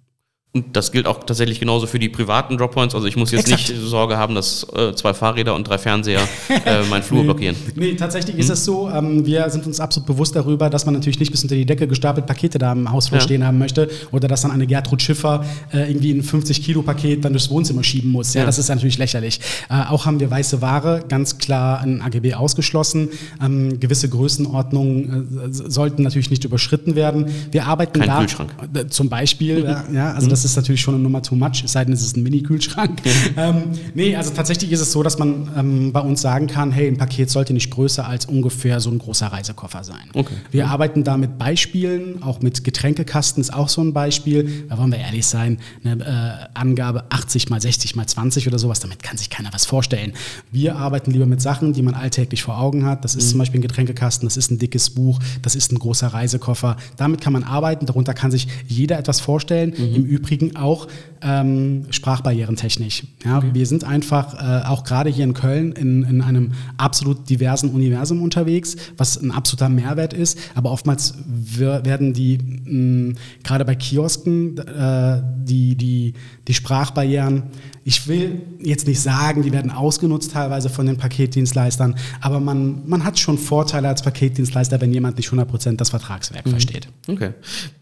Und das gilt auch tatsächlich genauso für die privaten Droppoints. Also ich muss jetzt Exakt. nicht Sorge haben, dass äh, zwei Fahrräder und drei Fernseher äh, meinen Flur nee, blockieren. Nee, tatsächlich hm? ist es so. Ähm, wir sind uns absolut bewusst darüber, dass man natürlich nicht bis unter die Decke gestapelt Pakete da im Hausflur ja. stehen haben möchte oder dass dann eine Gertrud Schiffer äh, irgendwie ein 50-Kilo-Paket dann durchs Wohnzimmer schieben muss. Ja, ja. das ist natürlich lächerlich. Äh, auch haben wir weiße Ware ganz klar ein AGB ausgeschlossen. Ähm, gewisse Größenordnungen äh, sollten natürlich nicht überschritten werden. Wir arbeiten Kein da Kühlschrank. Äh, zum Beispiel, ja, also das ist natürlich schon eine Nummer too much, es sei denn, es ist ein Mini-Kühlschrank. ähm, nee, also tatsächlich ist es so, dass man ähm, bei uns sagen kann, hey, ein Paket sollte nicht größer als ungefähr so ein großer Reisekoffer sein. Okay. Wir arbeiten da mit Beispielen, auch mit Getränkekasten ist auch so ein Beispiel. Da wollen wir ehrlich sein, eine äh, Angabe 80 mal 60 mal 20 oder sowas, damit kann sich keiner was vorstellen. Wir arbeiten lieber mit Sachen, die man alltäglich vor Augen hat. Das ist mhm. zum Beispiel ein Getränkekasten, das ist ein dickes Buch, das ist ein großer Reisekoffer. Damit kann man arbeiten, darunter kann sich jeder etwas vorstellen. Mhm. Im Übrigen auch auch ähm, sprachbarrierentechnisch. Ja, okay. Wir sind einfach äh, auch gerade hier in Köln in, in einem absolut diversen Universum unterwegs, was ein absoluter Mehrwert ist. Aber oftmals werden die gerade bei Kiosken äh, die, die, die Sprachbarrieren ich will jetzt nicht sagen, die werden ausgenutzt teilweise von den Paketdienstleistern, aber man, man hat schon Vorteile als Paketdienstleister, wenn jemand nicht 100% das Vertragswerk mhm. versteht. Okay.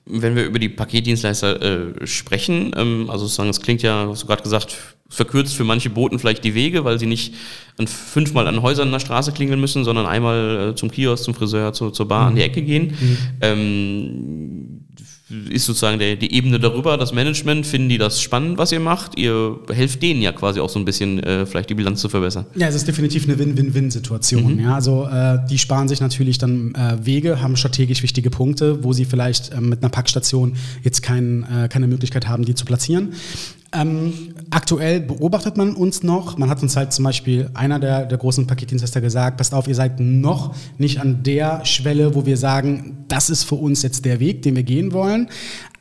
Wenn wir über die Paketdienstleister äh, sprechen, ähm, also sozusagen, es klingt ja, hast du gerade gesagt, verkürzt für manche Boten vielleicht die Wege, weil sie nicht an, fünfmal an Häusern in der Straße klingeln müssen, sondern einmal äh, zum Kiosk, zum Friseur, zu, zur Bar mhm. an die Ecke gehen. Mhm. Ähm, ist sozusagen der, die Ebene darüber, das Management, finden die das spannend, was ihr macht? Ihr helft denen ja quasi auch so ein bisschen, äh, vielleicht die Bilanz zu verbessern. Ja, es ist definitiv eine Win-Win-Win-Situation. Mhm. Ja, also äh, die sparen sich natürlich dann äh, Wege, haben strategisch wichtige Punkte, wo sie vielleicht ähm, mit einer Packstation jetzt kein, äh, keine Möglichkeit haben, die zu platzieren. Ähm, aktuell beobachtet man uns noch. Man hat uns halt zum Beispiel einer der, der großen Paketdienstleister gesagt, passt auf, ihr seid noch nicht an der Schwelle, wo wir sagen, das ist für uns jetzt der Weg, den wir gehen wollen.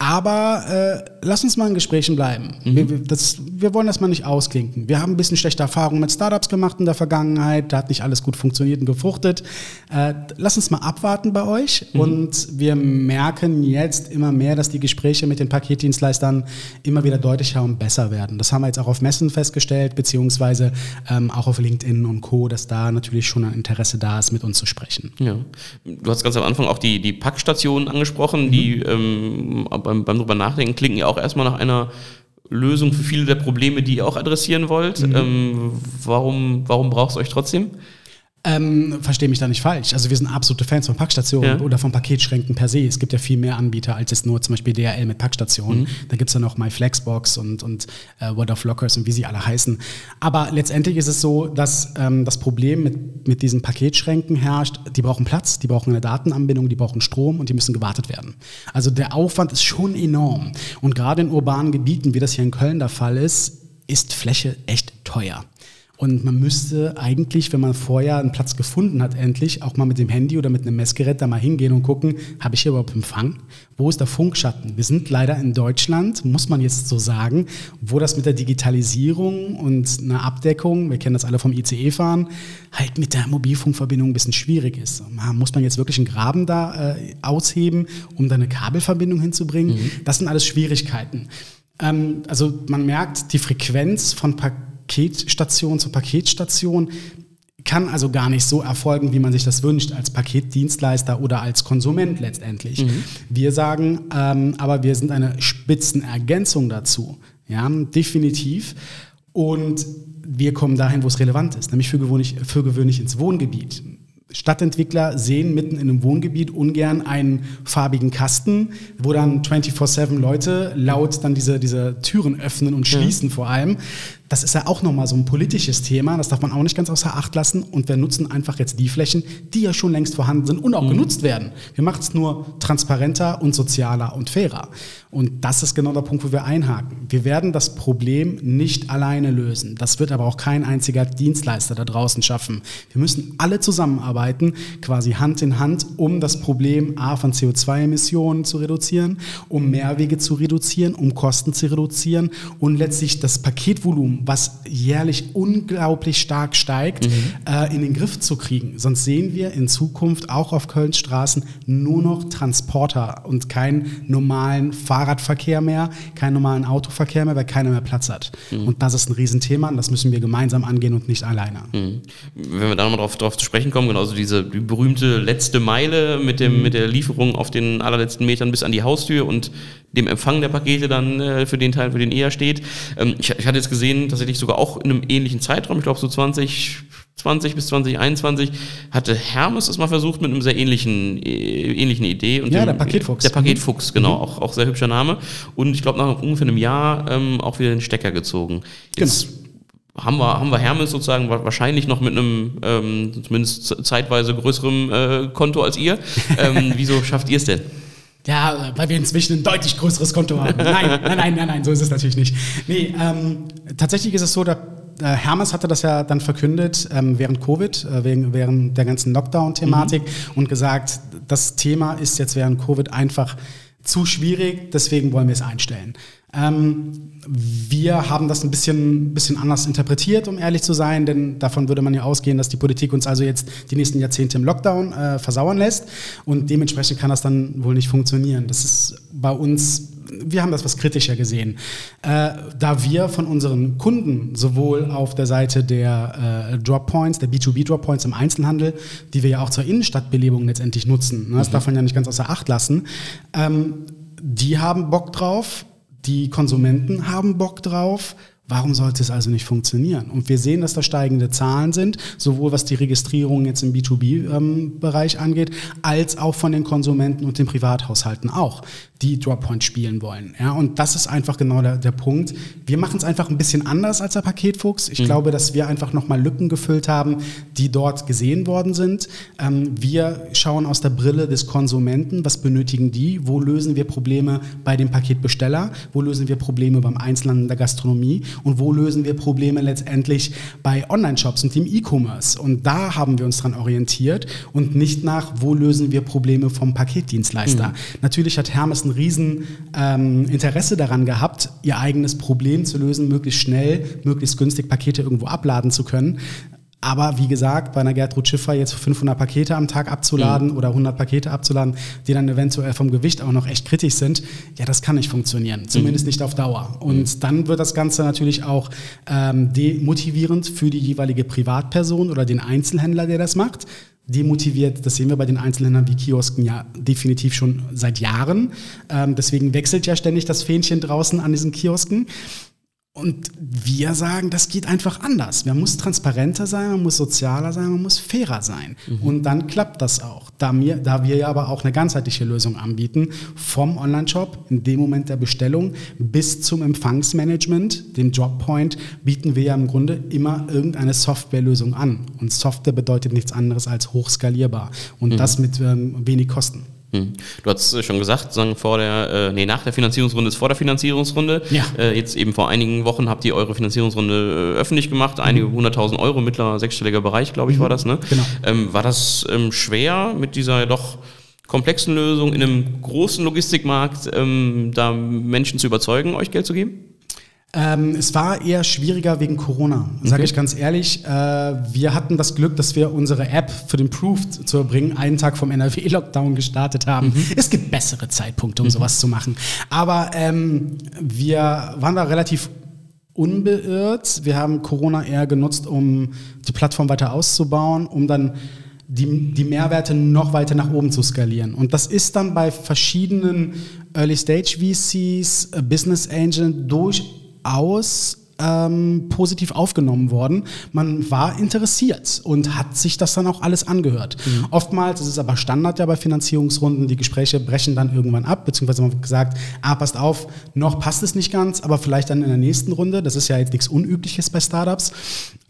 Aber äh, lass uns mal in Gesprächen bleiben. Mhm. Wir, das, wir, wollen das mal nicht ausklinken. Wir haben ein bisschen schlechte Erfahrungen mit Startups gemacht in der Vergangenheit. Da hat nicht alles gut funktioniert und gefruchtet. Äh, lass uns mal abwarten bei euch. Mhm. Und wir merken jetzt immer mehr, dass die Gespräche mit den Paketdienstleistern immer wieder deutlicher und besser werden. Das haben wir jetzt auch auf Messen festgestellt, beziehungsweise ähm, auch auf LinkedIn und Co., dass da natürlich schon ein Interesse da ist, mit uns zu sprechen. Ja. Du hast ganz am Anfang auch die, die Packstationen angesprochen, mhm. die ähm, beim, drüber nachdenken, klingen ja auch erstmal nach einer Lösung für viele der Probleme, die ihr auch adressieren wollt. Mhm. Ähm, warum, warum braucht es euch trotzdem? Ähm, Verstehe mich da nicht falsch. Also wir sind absolute Fans von Packstationen ja. oder von Paketschränken per se. Es gibt ja viel mehr Anbieter als jetzt nur zum Beispiel DHL mit Packstationen. Mhm. Da gibt es ja noch MyFlexbox und, und äh, World of Lockers und wie sie alle heißen. Aber letztendlich ist es so, dass ähm, das Problem mit, mit diesen Paketschränken herrscht, die brauchen Platz, die brauchen eine Datenanbindung, die brauchen Strom und die müssen gewartet werden. Also der Aufwand ist schon enorm. Und gerade in urbanen Gebieten, wie das hier in Köln der Fall ist, ist Fläche echt teuer. Und man müsste eigentlich, wenn man vorher einen Platz gefunden hat, endlich auch mal mit dem Handy oder mit einem Messgerät da mal hingehen und gucken, habe ich hier überhaupt Empfang? Wo ist der Funkschatten? Wir sind leider in Deutschland, muss man jetzt so sagen, wo das mit der Digitalisierung und einer Abdeckung, wir kennen das alle vom ICE fahren, halt mit der Mobilfunkverbindung ein bisschen schwierig ist. Muss man jetzt wirklich einen Graben da äh, ausheben, um da eine Kabelverbindung hinzubringen? Mhm. Das sind alles Schwierigkeiten. Ähm, also man merkt, die Frequenz von Paketen Paketstation zu Paketstation kann also gar nicht so erfolgen, wie man sich das wünscht, als Paketdienstleister oder als Konsument letztendlich. Mhm. Wir sagen, ähm, aber wir sind eine Spitzenergänzung dazu. Ja, definitiv. Und wir kommen dahin, wo es relevant ist, nämlich für gewöhnlich, für gewöhnlich ins Wohngebiet. Stadtentwickler sehen mitten in einem Wohngebiet ungern einen farbigen Kasten, wo dann 24-7 Leute laut dann diese, diese Türen öffnen und schließen ja. vor allem. Das ist ja auch nochmal so ein politisches Thema, das darf man auch nicht ganz außer Acht lassen. Und wir nutzen einfach jetzt die Flächen, die ja schon längst vorhanden sind und auch mhm. genutzt werden. Wir machen es nur transparenter und sozialer und fairer. Und das ist genau der Punkt, wo wir einhaken. Wir werden das Problem nicht alleine lösen. Das wird aber auch kein einziger Dienstleister da draußen schaffen. Wir müssen alle zusammenarbeiten, quasi Hand in Hand, um das Problem A von CO2-Emissionen zu reduzieren, um Mehrwege zu reduzieren, um Kosten zu reduzieren und letztlich das Paketvolumen was jährlich unglaublich stark steigt, mhm. äh, in den Griff zu kriegen. Sonst sehen wir in Zukunft auch auf Kölns Straßen nur noch Transporter und keinen normalen Fahrradverkehr mehr, keinen normalen Autoverkehr mehr, weil keiner mehr Platz hat. Mhm. Und das ist ein Riesenthema und das müssen wir gemeinsam angehen und nicht alleine. Mhm. Wenn wir da nochmal drauf, drauf zu sprechen kommen, genauso diese die berühmte letzte Meile mit, dem, mhm. mit der Lieferung auf den allerletzten Metern bis an die Haustür und dem Empfang der Pakete dann äh, für den Teil, für den er steht. Ähm, ich, ich hatte jetzt gesehen, tatsächlich sogar auch in einem ähnlichen Zeitraum, ich glaube so 2020 bis 2021, hatte Hermes es mal versucht mit einem sehr ähnlichen, äh, ähnlichen Idee. Und ja, dem, der Paketfuchs. Der Paketfuchs, genau, mhm. auch, auch sehr hübscher Name. Und ich glaube, nach ungefähr einem Jahr ähm, auch wieder den Stecker gezogen. Jetzt genau haben wir, haben wir Hermes sozusagen wahrscheinlich noch mit einem ähm, zumindest zeitweise größerem äh, Konto als ihr. Ähm, wieso schafft ihr es denn? Ja, weil wir inzwischen ein deutlich größeres Konto haben. Nein, nein, nein, nein, nein, so ist es natürlich nicht. Nee, ähm, tatsächlich ist es so, dass äh, Hermes hatte das ja dann verkündet ähm, während Covid, äh, wegen, während der ganzen Lockdown-Thematik mhm. und gesagt, das Thema ist jetzt während Covid einfach zu schwierig, deswegen wollen wir es einstellen. Ähm, wir haben das ein bisschen, bisschen anders interpretiert, um ehrlich zu sein, denn davon würde man ja ausgehen, dass die Politik uns also jetzt die nächsten Jahrzehnte im Lockdown äh, versauern lässt und dementsprechend kann das dann wohl nicht funktionieren. Das ist bei uns, wir haben das was kritischer gesehen, äh, da wir von unseren Kunden sowohl auf der Seite der äh, Droppoints, der B2B Droppoints im Einzelhandel, die wir ja auch zur Innenstadtbelebung letztendlich nutzen, ne, das mhm. darf man ja nicht ganz außer Acht lassen, ähm, die haben Bock drauf, die Konsumenten haben Bock drauf. Warum sollte es also nicht funktionieren? Und wir sehen, dass da steigende Zahlen sind, sowohl was die Registrierung jetzt im B2B-Bereich ähm, angeht, als auch von den Konsumenten und den Privathaushalten auch die Droppoint spielen wollen. Ja, und das ist einfach genau der, der Punkt. Wir machen es einfach ein bisschen anders als der Paketfuchs. Ich mhm. glaube, dass wir einfach nochmal Lücken gefüllt haben, die dort gesehen worden sind. Ähm, wir schauen aus der Brille des Konsumenten, was benötigen die, wo lösen wir Probleme bei dem Paketbesteller, wo lösen wir Probleme beim Einzelhandel der Gastronomie und wo lösen wir Probleme letztendlich bei Online-Shops und dem E-Commerce. Und da haben wir uns dran orientiert und nicht nach, wo lösen wir Probleme vom Paketdienstleister. Mhm. Natürlich hat Hermes ein riesen ähm, Interesse daran gehabt, ihr eigenes Problem zu lösen, möglichst schnell, möglichst günstig Pakete irgendwo abladen zu können. Aber wie gesagt, bei einer Gertrud Schiffer jetzt 500 Pakete am Tag abzuladen mhm. oder 100 Pakete abzuladen, die dann eventuell vom Gewicht auch noch echt kritisch sind, ja, das kann nicht funktionieren. Zumindest mhm. nicht auf Dauer. Und mhm. dann wird das Ganze natürlich auch ähm, demotivierend für die jeweilige Privatperson oder den Einzelhändler, der das macht demotiviert. Das sehen wir bei den Einzelhändlern wie Kiosken ja definitiv schon seit Jahren. Ähm, deswegen wechselt ja ständig das Fähnchen draußen an diesen Kiosken. Und wir sagen, das geht einfach anders. Man muss transparenter sein, man muss sozialer sein, man muss fairer sein. Mhm. Und dann klappt das auch. Da, mir, da wir ja aber auch eine ganzheitliche Lösung anbieten, vom Online-Shop in dem Moment der Bestellung bis zum Empfangsmanagement, dem Droppoint, bieten wir ja im Grunde immer irgendeine Softwarelösung an. Und Software bedeutet nichts anderes als hochskalierbar. Und mhm. das mit ähm, wenig Kosten. Hm. Du hast schon gesagt, sagen vor der, äh, nee, nach der Finanzierungsrunde ist vor der Finanzierungsrunde. Ja. Äh, jetzt eben vor einigen Wochen habt ihr eure Finanzierungsrunde äh, öffentlich gemacht, einige mhm. hunderttausend Euro, mittlerer sechsstelliger Bereich, glaube ich, mhm. war das, ne? Genau. Ähm, war das ähm, schwer mit dieser doch komplexen Lösung in einem großen Logistikmarkt, ähm, da Menschen zu überzeugen, euch Geld zu geben? Ähm, es war eher schwieriger wegen Corona, sage okay. ich ganz ehrlich. Äh, wir hatten das Glück, dass wir unsere App für den Proof zu erbringen einen Tag vom NRW-Lockdown gestartet haben. Mhm. Es gibt bessere Zeitpunkte, um mhm. sowas zu machen. Aber ähm, wir waren da relativ unbeirrt. Wir haben Corona eher genutzt, um die Plattform weiter auszubauen, um dann die, die Mehrwerte noch weiter nach oben zu skalieren. Und das ist dann bei verschiedenen Early Stage VCs, äh, Business Angels durch durchaus ähm, positiv aufgenommen worden. Man war interessiert und hat sich das dann auch alles angehört. Mhm. Oftmals ist es aber Standard ja bei Finanzierungsrunden, die Gespräche brechen dann irgendwann ab, beziehungsweise man wird gesagt, ah, passt auf, noch passt es nicht ganz, aber vielleicht dann in der nächsten Runde. Das ist ja jetzt nichts Unübliches bei Startups.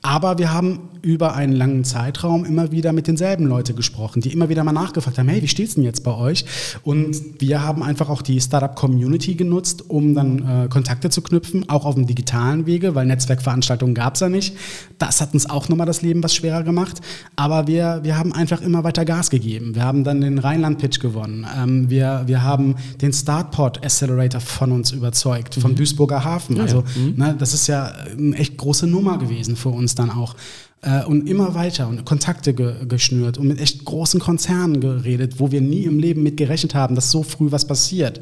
Aber wir haben über einen langen Zeitraum immer wieder mit denselben Leuten gesprochen, die immer wieder mal nachgefragt haben, hey, wie steht's denn jetzt bei euch? Und wir haben einfach auch die Startup-Community genutzt, um dann äh, Kontakte zu knüpfen, auch auf dem digitalen Wege, weil Netzwerkveranstaltungen gab's ja nicht. Das hat uns auch nochmal das Leben was schwerer gemacht. Aber wir, wir haben einfach immer weiter Gas gegeben. Wir haben dann den Rheinland-Pitch gewonnen. Ähm, wir, wir haben den Startport Accelerator von uns überzeugt, vom mhm. Duisburger Hafen. Also ja, ja. Mhm. Ne, das ist ja eine echt große Nummer gewesen für uns dann auch. Äh, und immer weiter und Kontakte ge geschnürt und mit echt großen Konzernen geredet, wo wir nie im Leben mit gerechnet haben, dass so früh was passiert.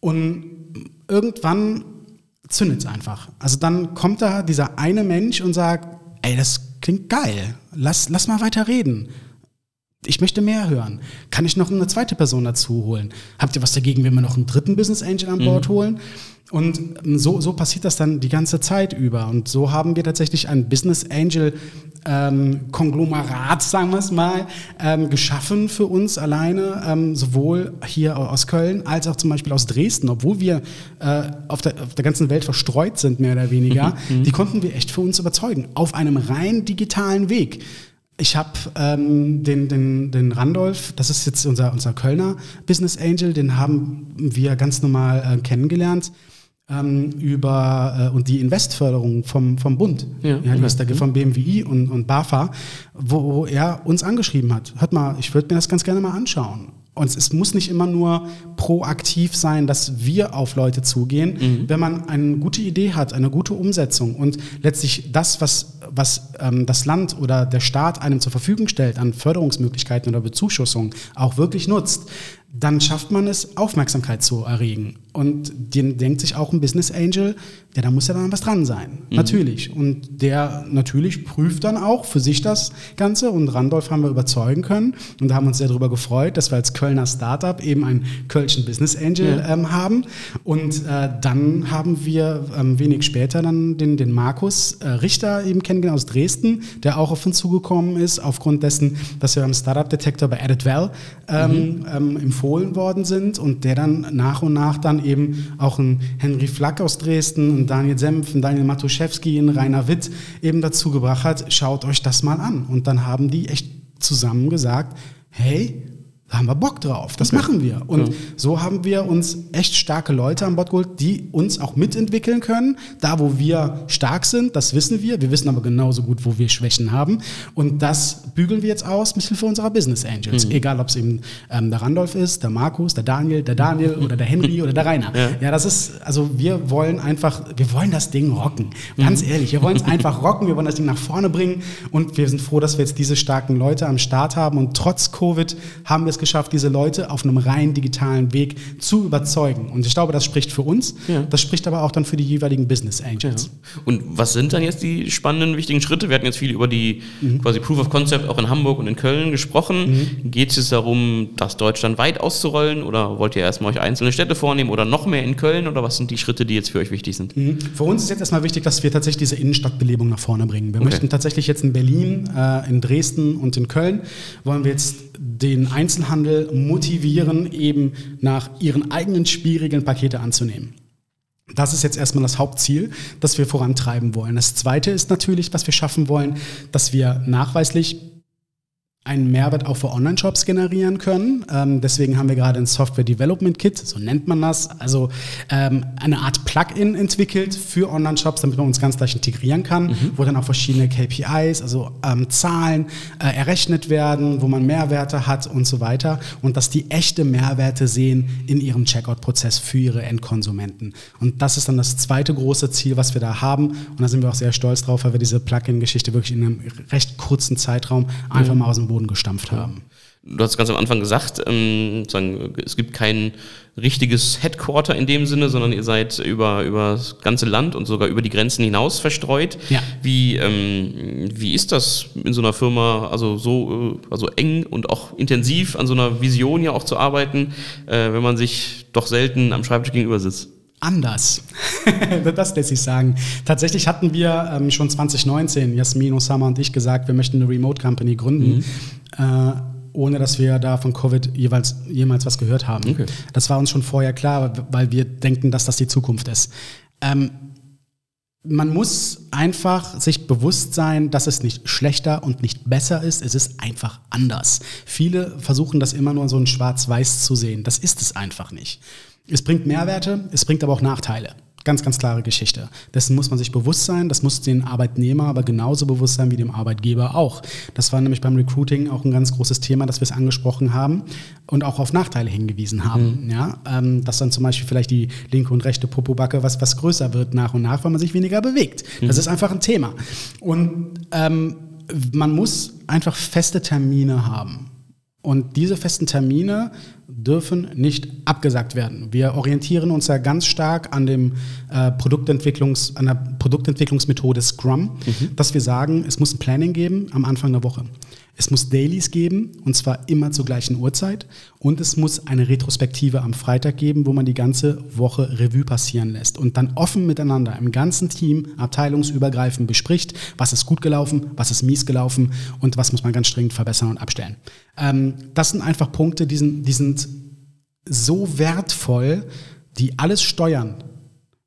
Und irgendwann zündet es einfach. Also dann kommt da dieser eine Mensch und sagt, ey, das klingt geil, lass, lass mal weiter reden. Ich möchte mehr hören. Kann ich noch eine zweite Person dazu holen? Habt ihr was dagegen, wenn wir noch einen dritten Business Angel an Bord mhm. holen? Und so, so passiert das dann die ganze Zeit über. Und so haben wir tatsächlich ein Business Angel ähm, Konglomerat, sagen wir es mal, ähm, geschaffen für uns alleine, ähm, sowohl hier aus Köln als auch zum Beispiel aus Dresden, obwohl wir äh, auf, der, auf der ganzen Welt verstreut sind, mehr oder weniger. Mhm, mhm. die konnten wir echt für uns überzeugen, auf einem rein digitalen Weg. Ich habe ähm, den, den, den Randolph, das ist jetzt unser, unser Kölner Business Angel, den haben wir ganz normal äh, kennengelernt ähm, über äh, und die Investförderung vom, vom Bund, ja, ja, die ist da vom BMWI und, und BAFA, wo, wo er uns angeschrieben hat. Hört mal, ich würde mir das ganz gerne mal anschauen. Und es muss nicht immer nur proaktiv sein, dass wir auf Leute zugehen. Mhm. Wenn man eine gute Idee hat, eine gute Umsetzung und letztlich das, was, was ähm, das Land oder der Staat einem zur Verfügung stellt an Förderungsmöglichkeiten oder Bezuschussung, auch wirklich nutzt, dann schafft man es, Aufmerksamkeit zu erregen. Und den denkt sich auch ein Business Angel, ja, da muss ja dann was dran sein. Mhm. Natürlich. Und der natürlich prüft dann auch für sich das Ganze. Und Randolph haben wir überzeugen können. Und da haben wir uns sehr darüber gefreut, dass wir als Kölner Startup eben einen Kölschen Business Angel ja. ähm, haben. Und äh, dann haben wir ähm, wenig später dann den, den Markus äh, Richter eben kennengelernt aus Dresden, der auch auf uns zugekommen ist, aufgrund dessen, dass wir am Startup Detector bei Added Well ähm, mhm. ähm, empfohlen worden sind und der dann nach und nach dann eben auch ein Henry Flack aus Dresden, und Daniel Senf, und Daniel Matuszewski, ein Rainer Witt eben dazu gebracht hat, schaut euch das mal an. Und dann haben die echt zusammen gesagt, hey, da haben wir Bock drauf, das okay. machen wir. Und ja. so haben wir uns echt starke Leute an Bord geholt, die uns auch mitentwickeln können. Da, wo wir stark sind, das wissen wir. Wir wissen aber genauso gut, wo wir Schwächen haben. Und das bügeln wir jetzt aus mit Hilfe unserer Business Angels. Mhm. Egal, ob es eben ähm, der Randolph ist, der Markus, der Daniel, der Daniel oder der Henry oder der Rainer. Ja. ja. das ist, also wir wollen einfach, wir wollen das Ding rocken. Ganz mhm. ehrlich, wir wollen es einfach rocken, wir wollen das Ding nach vorne bringen. Und wir sind froh, dass wir jetzt diese starken Leute am Start haben. Und trotz Covid haben wir es geschafft, diese Leute auf einem rein digitalen Weg zu überzeugen. Und ich glaube, das spricht für uns, ja. das spricht aber auch dann für die jeweiligen Business Angels. Ja. Und was sind dann jetzt die spannenden, wichtigen Schritte? Wir hatten jetzt viel über die mhm. quasi Proof of Concept auch in Hamburg und in Köln gesprochen. Mhm. Geht es jetzt darum, das Deutschland weit auszurollen oder wollt ihr erstmal euch einzelne Städte vornehmen oder noch mehr in Köln oder was sind die Schritte, die jetzt für euch wichtig sind? Mhm. Für uns ist jetzt erstmal wichtig, dass wir tatsächlich diese Innenstadtbelebung nach vorne bringen. Wir okay. möchten tatsächlich jetzt in Berlin, äh, in Dresden und in Köln wollen wir jetzt den Einzelhandel motivieren, eben nach ihren eigenen Spielregeln Pakete anzunehmen. Das ist jetzt erstmal das Hauptziel, das wir vorantreiben wollen. Das Zweite ist natürlich, was wir schaffen wollen, dass wir nachweislich einen Mehrwert auch für Online-Shops generieren können. Ähm, deswegen haben wir gerade ein Software Development Kit, so nennt man das, also ähm, eine Art Plugin entwickelt für Online-Shops, damit man uns ganz leicht integrieren kann, mhm. wo dann auch verschiedene KPIs, also ähm, Zahlen äh, errechnet werden, wo man Mehrwerte hat und so weiter und dass die echte Mehrwerte sehen in ihrem Checkout-Prozess für ihre Endkonsumenten. Und das ist dann das zweite große Ziel, was wir da haben. Und da sind wir auch sehr stolz drauf, weil wir diese Plugin-Geschichte wirklich in einem recht kurzen Zeitraum einfach mhm. mal aus dem Boden gestampft haben. Du hast ganz am Anfang gesagt, ähm, es gibt kein richtiges Headquarter in dem Sinne, sondern ihr seid über, über das ganze Land und sogar über die Grenzen hinaus verstreut. Ja. Wie, ähm, wie ist das in so einer Firma, also so äh, also eng und auch intensiv an so einer Vision ja auch zu arbeiten, äh, wenn man sich doch selten am Schreibtisch gegenüber sitzt? Anders. das lässt sich sagen. Tatsächlich hatten wir ähm, schon 2019, Jasmin, Osama und ich, gesagt, wir möchten eine Remote Company gründen. Mhm. Äh, ohne dass wir da von Covid jeweils, jemals was gehört haben. Okay. Das war uns schon vorher klar, weil wir denken, dass das die Zukunft ist. Ähm, man muss einfach sich bewusst sein, dass es nicht schlechter und nicht besser ist, es ist einfach anders. Viele versuchen das immer nur so in schwarz-weiß zu sehen. Das ist es einfach nicht. Es bringt Mehrwerte, es bringt aber auch Nachteile. Ganz, ganz klare Geschichte. Dessen muss man sich bewusst sein. Das muss den Arbeitnehmer aber genauso bewusst sein wie dem Arbeitgeber auch. Das war nämlich beim Recruiting auch ein ganz großes Thema, dass wir es angesprochen haben und auch auf Nachteile hingewiesen haben. Mhm. Ja, ähm, dass dann zum Beispiel vielleicht die linke und rechte Popobacke was, was größer wird nach und nach, weil man sich weniger bewegt. Mhm. Das ist einfach ein Thema. Und ähm, man muss einfach feste Termine haben. Und diese festen Termine dürfen nicht abgesagt werden. Wir orientieren uns ja ganz stark an, dem, äh, Produktentwicklungs, an der Produktentwicklungsmethode Scrum, mhm. dass wir sagen, es muss ein Planning geben am Anfang der Woche. Es muss Dailies geben, und zwar immer zur gleichen Uhrzeit. Und es muss eine Retrospektive am Freitag geben, wo man die ganze Woche Revue passieren lässt und dann offen miteinander im ganzen Team, abteilungsübergreifend bespricht, was ist gut gelaufen, was ist mies gelaufen und was muss man ganz dringend verbessern und abstellen. Ähm, das sind einfach Punkte, die sind, die sind so wertvoll, die alles steuern,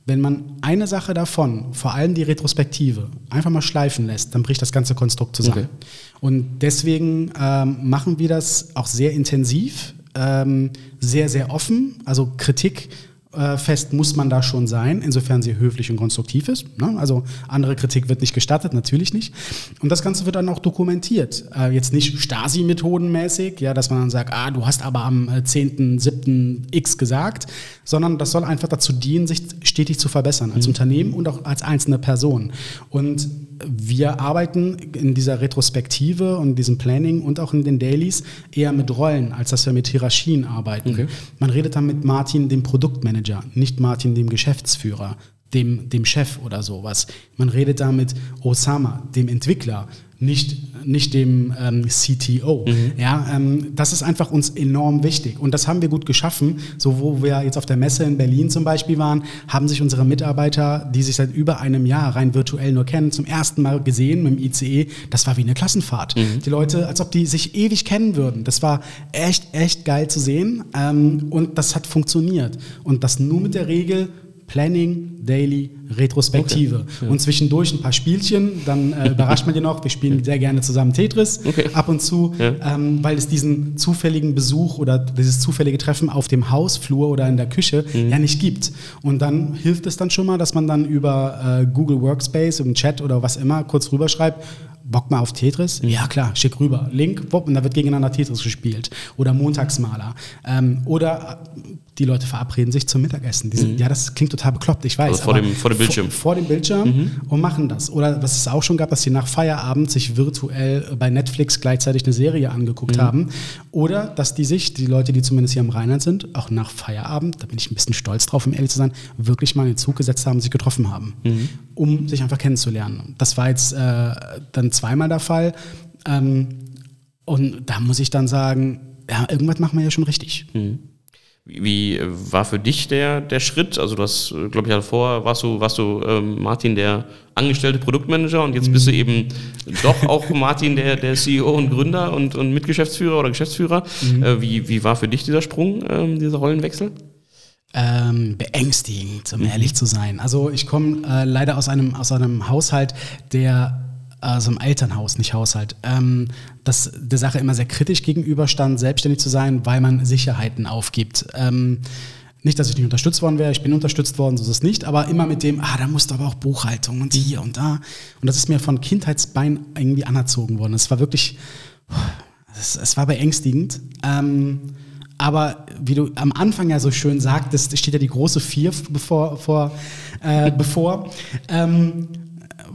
wenn man eine Sache davon, vor allem die Retrospektive, einfach mal schleifen lässt, dann bricht das ganze Konstrukt zusammen. Okay. Und deswegen ähm, machen wir das auch sehr intensiv, ähm, sehr, sehr offen. Also Kritik äh, fest muss man da schon sein, insofern sie höflich und konstruktiv ist. Ne? Also andere Kritik wird nicht gestattet, natürlich nicht. Und das Ganze wird dann auch dokumentiert. Äh, jetzt nicht Stasi-Methodenmäßig, ja, dass man dann sagt, ah, du hast aber am 10.7. Äh, X gesagt, sondern das soll einfach dazu dienen, sich stetig zu verbessern, als mhm. Unternehmen und auch als einzelne Person. Und wir arbeiten in dieser Retrospektive und diesem Planning und auch in den Dailies eher mit Rollen, als dass wir mit Hierarchien arbeiten. Okay. Man redet dann mit Martin, dem Produktmanager, nicht Martin, dem Geschäftsführer, dem, dem Chef oder sowas. Man redet da mit Osama, dem Entwickler, nicht, nicht dem ähm, CTO. Mhm. Ja, ähm, das ist einfach uns enorm wichtig. Und das haben wir gut geschaffen. So, wo wir jetzt auf der Messe in Berlin zum Beispiel waren, haben sich unsere Mitarbeiter, die sich seit über einem Jahr rein virtuell nur kennen, zum ersten Mal gesehen mit dem ICE. Das war wie eine Klassenfahrt. Mhm. Die Leute, als ob die sich ewig kennen würden. Das war echt, echt geil zu sehen. Ähm, und das hat funktioniert. Und das nur mit der Regel, Planning, Daily, Retrospektive. Okay. Ja. Und zwischendurch ein paar Spielchen, dann äh, überrascht man die noch. Wir spielen sehr gerne zusammen Tetris okay. ab und zu, ja. ähm, weil es diesen zufälligen Besuch oder dieses zufällige Treffen auf dem Hausflur oder in der Küche mhm. ja nicht gibt. Und dann hilft es dann schon mal, dass man dann über äh, Google Workspace im Chat oder was immer kurz rüberschreibt, Bock mal auf Tetris? Mhm. Ja, klar, schick rüber. Link, wupp, und da wird gegeneinander Tetris gespielt. Oder Montagsmaler. Ähm, oder die Leute verabreden sich zum Mittagessen. Sind, mhm. Ja, das klingt total bekloppt, ich weiß. Also vor, dem, vor dem Bildschirm. Vor, vor dem Bildschirm mhm. und machen das. Oder was es auch schon gab, dass sie nach Feierabend sich virtuell bei Netflix gleichzeitig eine Serie angeguckt mhm. haben. Oder dass die sich, die Leute, die zumindest hier am Rheinland sind, auch nach Feierabend, da bin ich ein bisschen stolz drauf, um ehrlich zu sein, wirklich mal in den Zug gesetzt haben, sich getroffen haben, mhm. um sich einfach kennenzulernen. Das war jetzt äh, dann zweimal der Fall. Ähm, und da muss ich dann sagen, ja, irgendwas machen wir ja schon richtig. Wie war für dich der, der Schritt? Also, du hast, glaube ich, davor warst du, warst du ähm, Martin, der angestellte Produktmanager und jetzt bist du mhm. eben doch auch Martin, der, der CEO und Gründer und, und Mitgeschäftsführer oder Geschäftsführer. Mhm. Äh, wie, wie war für dich dieser Sprung, ähm, dieser Rollenwechsel? Ähm, beängstigend, um mhm. ehrlich zu sein. Also ich komme äh, leider aus einem, aus einem Haushalt, der also im Elternhaus, nicht Haushalt, ähm, das der Sache immer sehr kritisch gegenüberstand, selbstständig zu sein, weil man Sicherheiten aufgibt. Ähm, nicht, dass ich nicht unterstützt worden wäre, ich bin unterstützt worden, so ist es nicht, aber immer mit dem, ah, da musst du aber auch Buchhaltung und hier und da. Und das ist mir von Kindheitsbein irgendwie anerzogen worden. Es war wirklich, es, es war beängstigend. Ähm, aber wie du am Anfang ja so schön sagtest, steht ja die große Vier bevor, vor, äh, bevor. Ähm,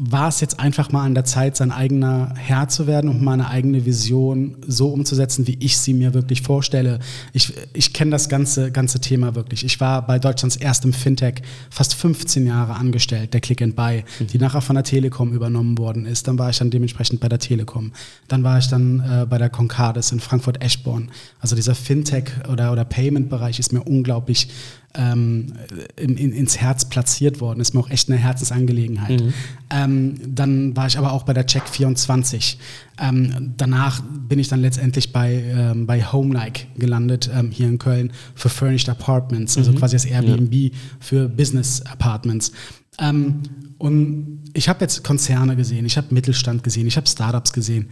war es jetzt einfach mal an der Zeit, sein eigener Herr zu werden und meine eigene Vision so umzusetzen, wie ich sie mir wirklich vorstelle. Ich, ich kenne das ganze, ganze Thema wirklich. Ich war bei Deutschlands erstem Fintech fast 15 Jahre angestellt, der Click and Buy, mhm. die nachher von der Telekom übernommen worden ist. Dann war ich dann dementsprechend bei der Telekom. Dann war ich dann äh, bei der Concardis in Frankfurt-Eschborn. Also dieser Fintech- oder, oder Payment-Bereich ist mir unglaublich ähm, in, in, ins Herz platziert worden. Ist mir auch echt eine Herzensangelegenheit. Mhm. Ähm, dann war ich aber auch bei der Check 24. Ähm, danach bin ich dann letztendlich bei, ähm, bei Homelike gelandet, ähm, hier in Köln, für Furnished Apartments, also mhm. quasi das Airbnb ja. für Business Apartments. Ähm, und ich habe jetzt Konzerne gesehen, ich habe Mittelstand gesehen, ich habe Startups gesehen.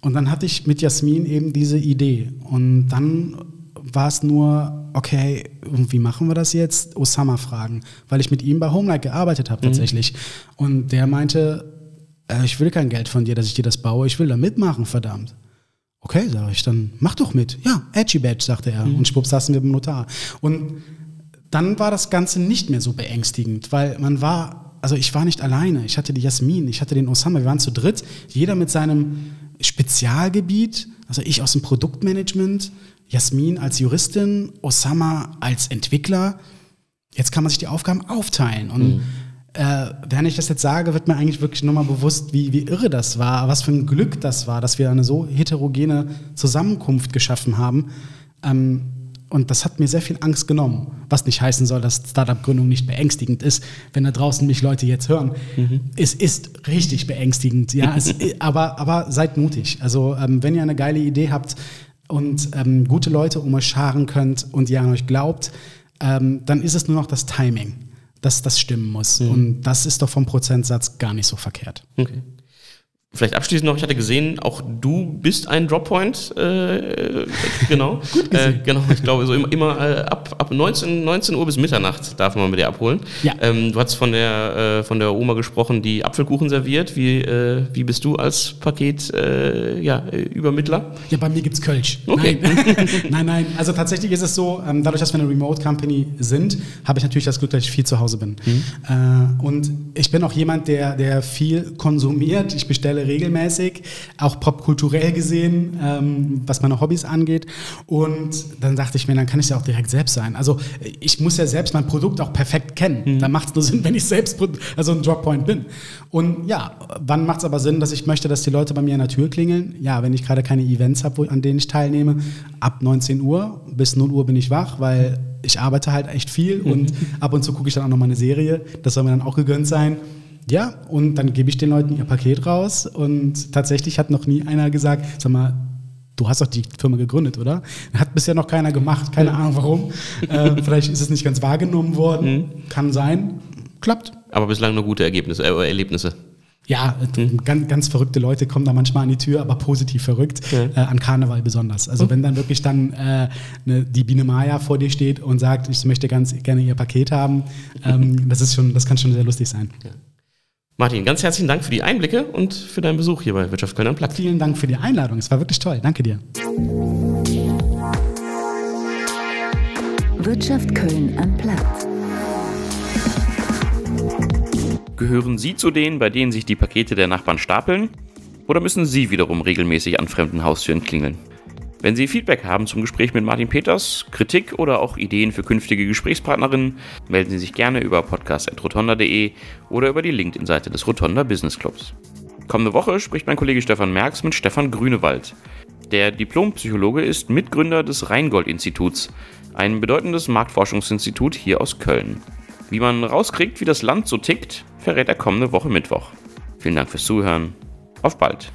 Und dann hatte ich mit Jasmin eben diese Idee. Und dann war es nur, okay, wie machen wir das jetzt? Osama fragen, weil ich mit ihm bei Homelight gearbeitet habe mhm. tatsächlich. Und der meinte, äh, ich will kein Geld von dir, dass ich dir das baue, ich will da mitmachen, verdammt. Okay, sage ich, dann mach doch mit. Ja, Edgy Badge, sagte er. Mhm. Und schwupp saßen wir beim Notar. Und dann war das Ganze nicht mehr so beängstigend, weil man war, also ich war nicht alleine. Ich hatte die Jasmin, ich hatte den Osama, wir waren zu dritt, jeder mit seinem Spezialgebiet, also ich aus dem Produktmanagement, Jasmin als Juristin, Osama als Entwickler. Jetzt kann man sich die Aufgaben aufteilen. Und mhm. äh, während ich das jetzt sage, wird mir eigentlich wirklich nochmal bewusst, wie, wie irre das war, was für ein Glück das war, dass wir eine so heterogene Zusammenkunft geschaffen haben. Ähm, und das hat mir sehr viel Angst genommen. Was nicht heißen soll, dass Startup-Gründung nicht beängstigend ist. Wenn da draußen mich Leute jetzt hören, mhm. es ist richtig beängstigend. Ja, es, aber, aber seid mutig. Also ähm, wenn ihr eine geile Idee habt, und ähm, gute Leute um euch scharen könnt und ihr an euch glaubt, ähm, dann ist es nur noch das Timing, dass das stimmen muss. Mhm. Und das ist doch vom Prozentsatz gar nicht so verkehrt. Okay. Vielleicht abschließend noch, ich hatte gesehen, auch du bist ein Droppoint, äh, genau. Gut Äh, genau, ich glaube, so immer, immer äh, ab, ab 19, 19 Uhr bis Mitternacht darf man mit dir abholen. Ja. Ähm, du hast von der, äh, von der Oma gesprochen, die Apfelkuchen serviert. Wie, äh, wie bist du als Paket, äh, ja, Übermittler? Ja, bei mir gibt es Kölsch. Okay. Nein. nein, nein, also tatsächlich ist es so, ähm, dadurch, dass wir eine Remote-Company sind, habe ich natürlich das Glück, dass ich viel zu Hause bin. Mhm. und ich bin auch jemand, der, der viel konsumiert. Ich bestelle regelmäßig, auch popkulturell gesehen, ähm, was meine Hobbys angeht. Und dann dachte ich mir, dann kann ich ja auch direkt selbst sein. Also ich muss ja selbst mein Produkt auch perfekt kennen. Mhm. Dann macht es nur Sinn, wenn ich selbst also ein Droppoint bin. Und ja, wann macht es aber Sinn, dass ich möchte, dass die Leute bei mir an der Tür klingeln? Ja, wenn ich gerade keine Events habe, an denen ich teilnehme, ab 19 Uhr bis 0 Uhr bin ich wach, weil ich arbeite halt echt viel und mhm. ab und zu gucke ich dann auch noch mal eine Serie. Das soll mir dann auch gegönnt sein. Ja, und dann gebe ich den Leuten ihr Paket raus und tatsächlich hat noch nie einer gesagt, sag mal, du hast doch die Firma gegründet, oder? Hat bisher noch keiner gemacht, keine Ahnung warum. äh, vielleicht ist es nicht ganz wahrgenommen worden, mhm. kann sein, klappt. Aber bislang nur gute Ergebnisse, äh, Erlebnisse. Ja, mhm. ganz, ganz verrückte Leute kommen da manchmal an die Tür, aber positiv verrückt, ja. äh, an Karneval besonders. Also mhm. wenn dann wirklich dann äh, ne, die Biene Maya vor dir steht und sagt, ich möchte ganz gerne ihr Paket haben, ähm, das ist schon, das kann schon sehr lustig sein. Ja. Martin, ganz herzlichen Dank für die Einblicke und für deinen Besuch hier bei Wirtschaft Köln Platz. Vielen Dank für die Einladung. Es war wirklich toll. Danke dir. Wirtschaft Köln am Platz. Gehören Sie zu denen, bei denen sich die Pakete der Nachbarn stapeln? Oder müssen Sie wiederum regelmäßig an fremden Haustüren klingeln? Wenn Sie Feedback haben zum Gespräch mit Martin Peters, Kritik oder auch Ideen für künftige Gesprächspartnerinnen, melden Sie sich gerne über podcast.rotonda.de oder über die LinkedIn-Seite des Rotonda Business Clubs. Kommende Woche spricht mein Kollege Stefan Merks mit Stefan Grünewald. Der Diplompsychologe ist Mitgründer des Rheingold-Instituts, ein bedeutendes Marktforschungsinstitut hier aus Köln. Wie man rauskriegt, wie das Land so tickt, verrät er kommende Woche Mittwoch. Vielen Dank fürs Zuhören. Auf bald!